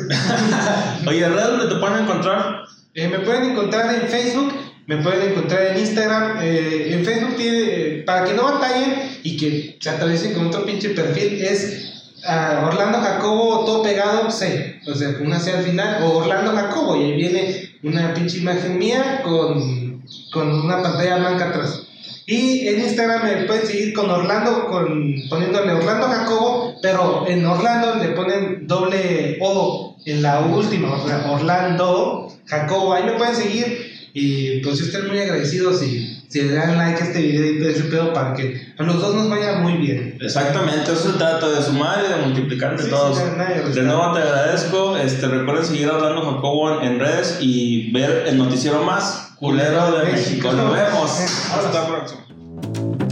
(laughs) Oye, ¿redes donde te pueden encontrar? Eh, me pueden encontrar en Facebook, me pueden encontrar en Instagram. eh, en Facebook tiene, eh, para que no batallen y que se atraviesen con otro pinche perfil, es ah, Orlando Jacobo, todo pegado, C. O sea, una C al final, o Orlando Jacobo, y ahí viene una pinche imagen mía con, con una pantalla blanca atrás. Y en Instagram me pueden seguir con Orlando, con, poniéndole Orlando Jacobo, pero en Orlando le ponen doble O en la última, o sea, Orlando Jacobo. Ahí me pueden seguir y pues yo estoy muy agradecido si, si le dan like a este video y ese pedo para que a los dos nos vaya muy bien. Exactamente, eso se trata de sumar y de multiplicar Sí, todos. sí, nadie De nuevo te agradezco. Este, recuerden seguir hablando Jacobo en redes y ver el noticiero más culero de México. Nos vemos. Hasta la próxima.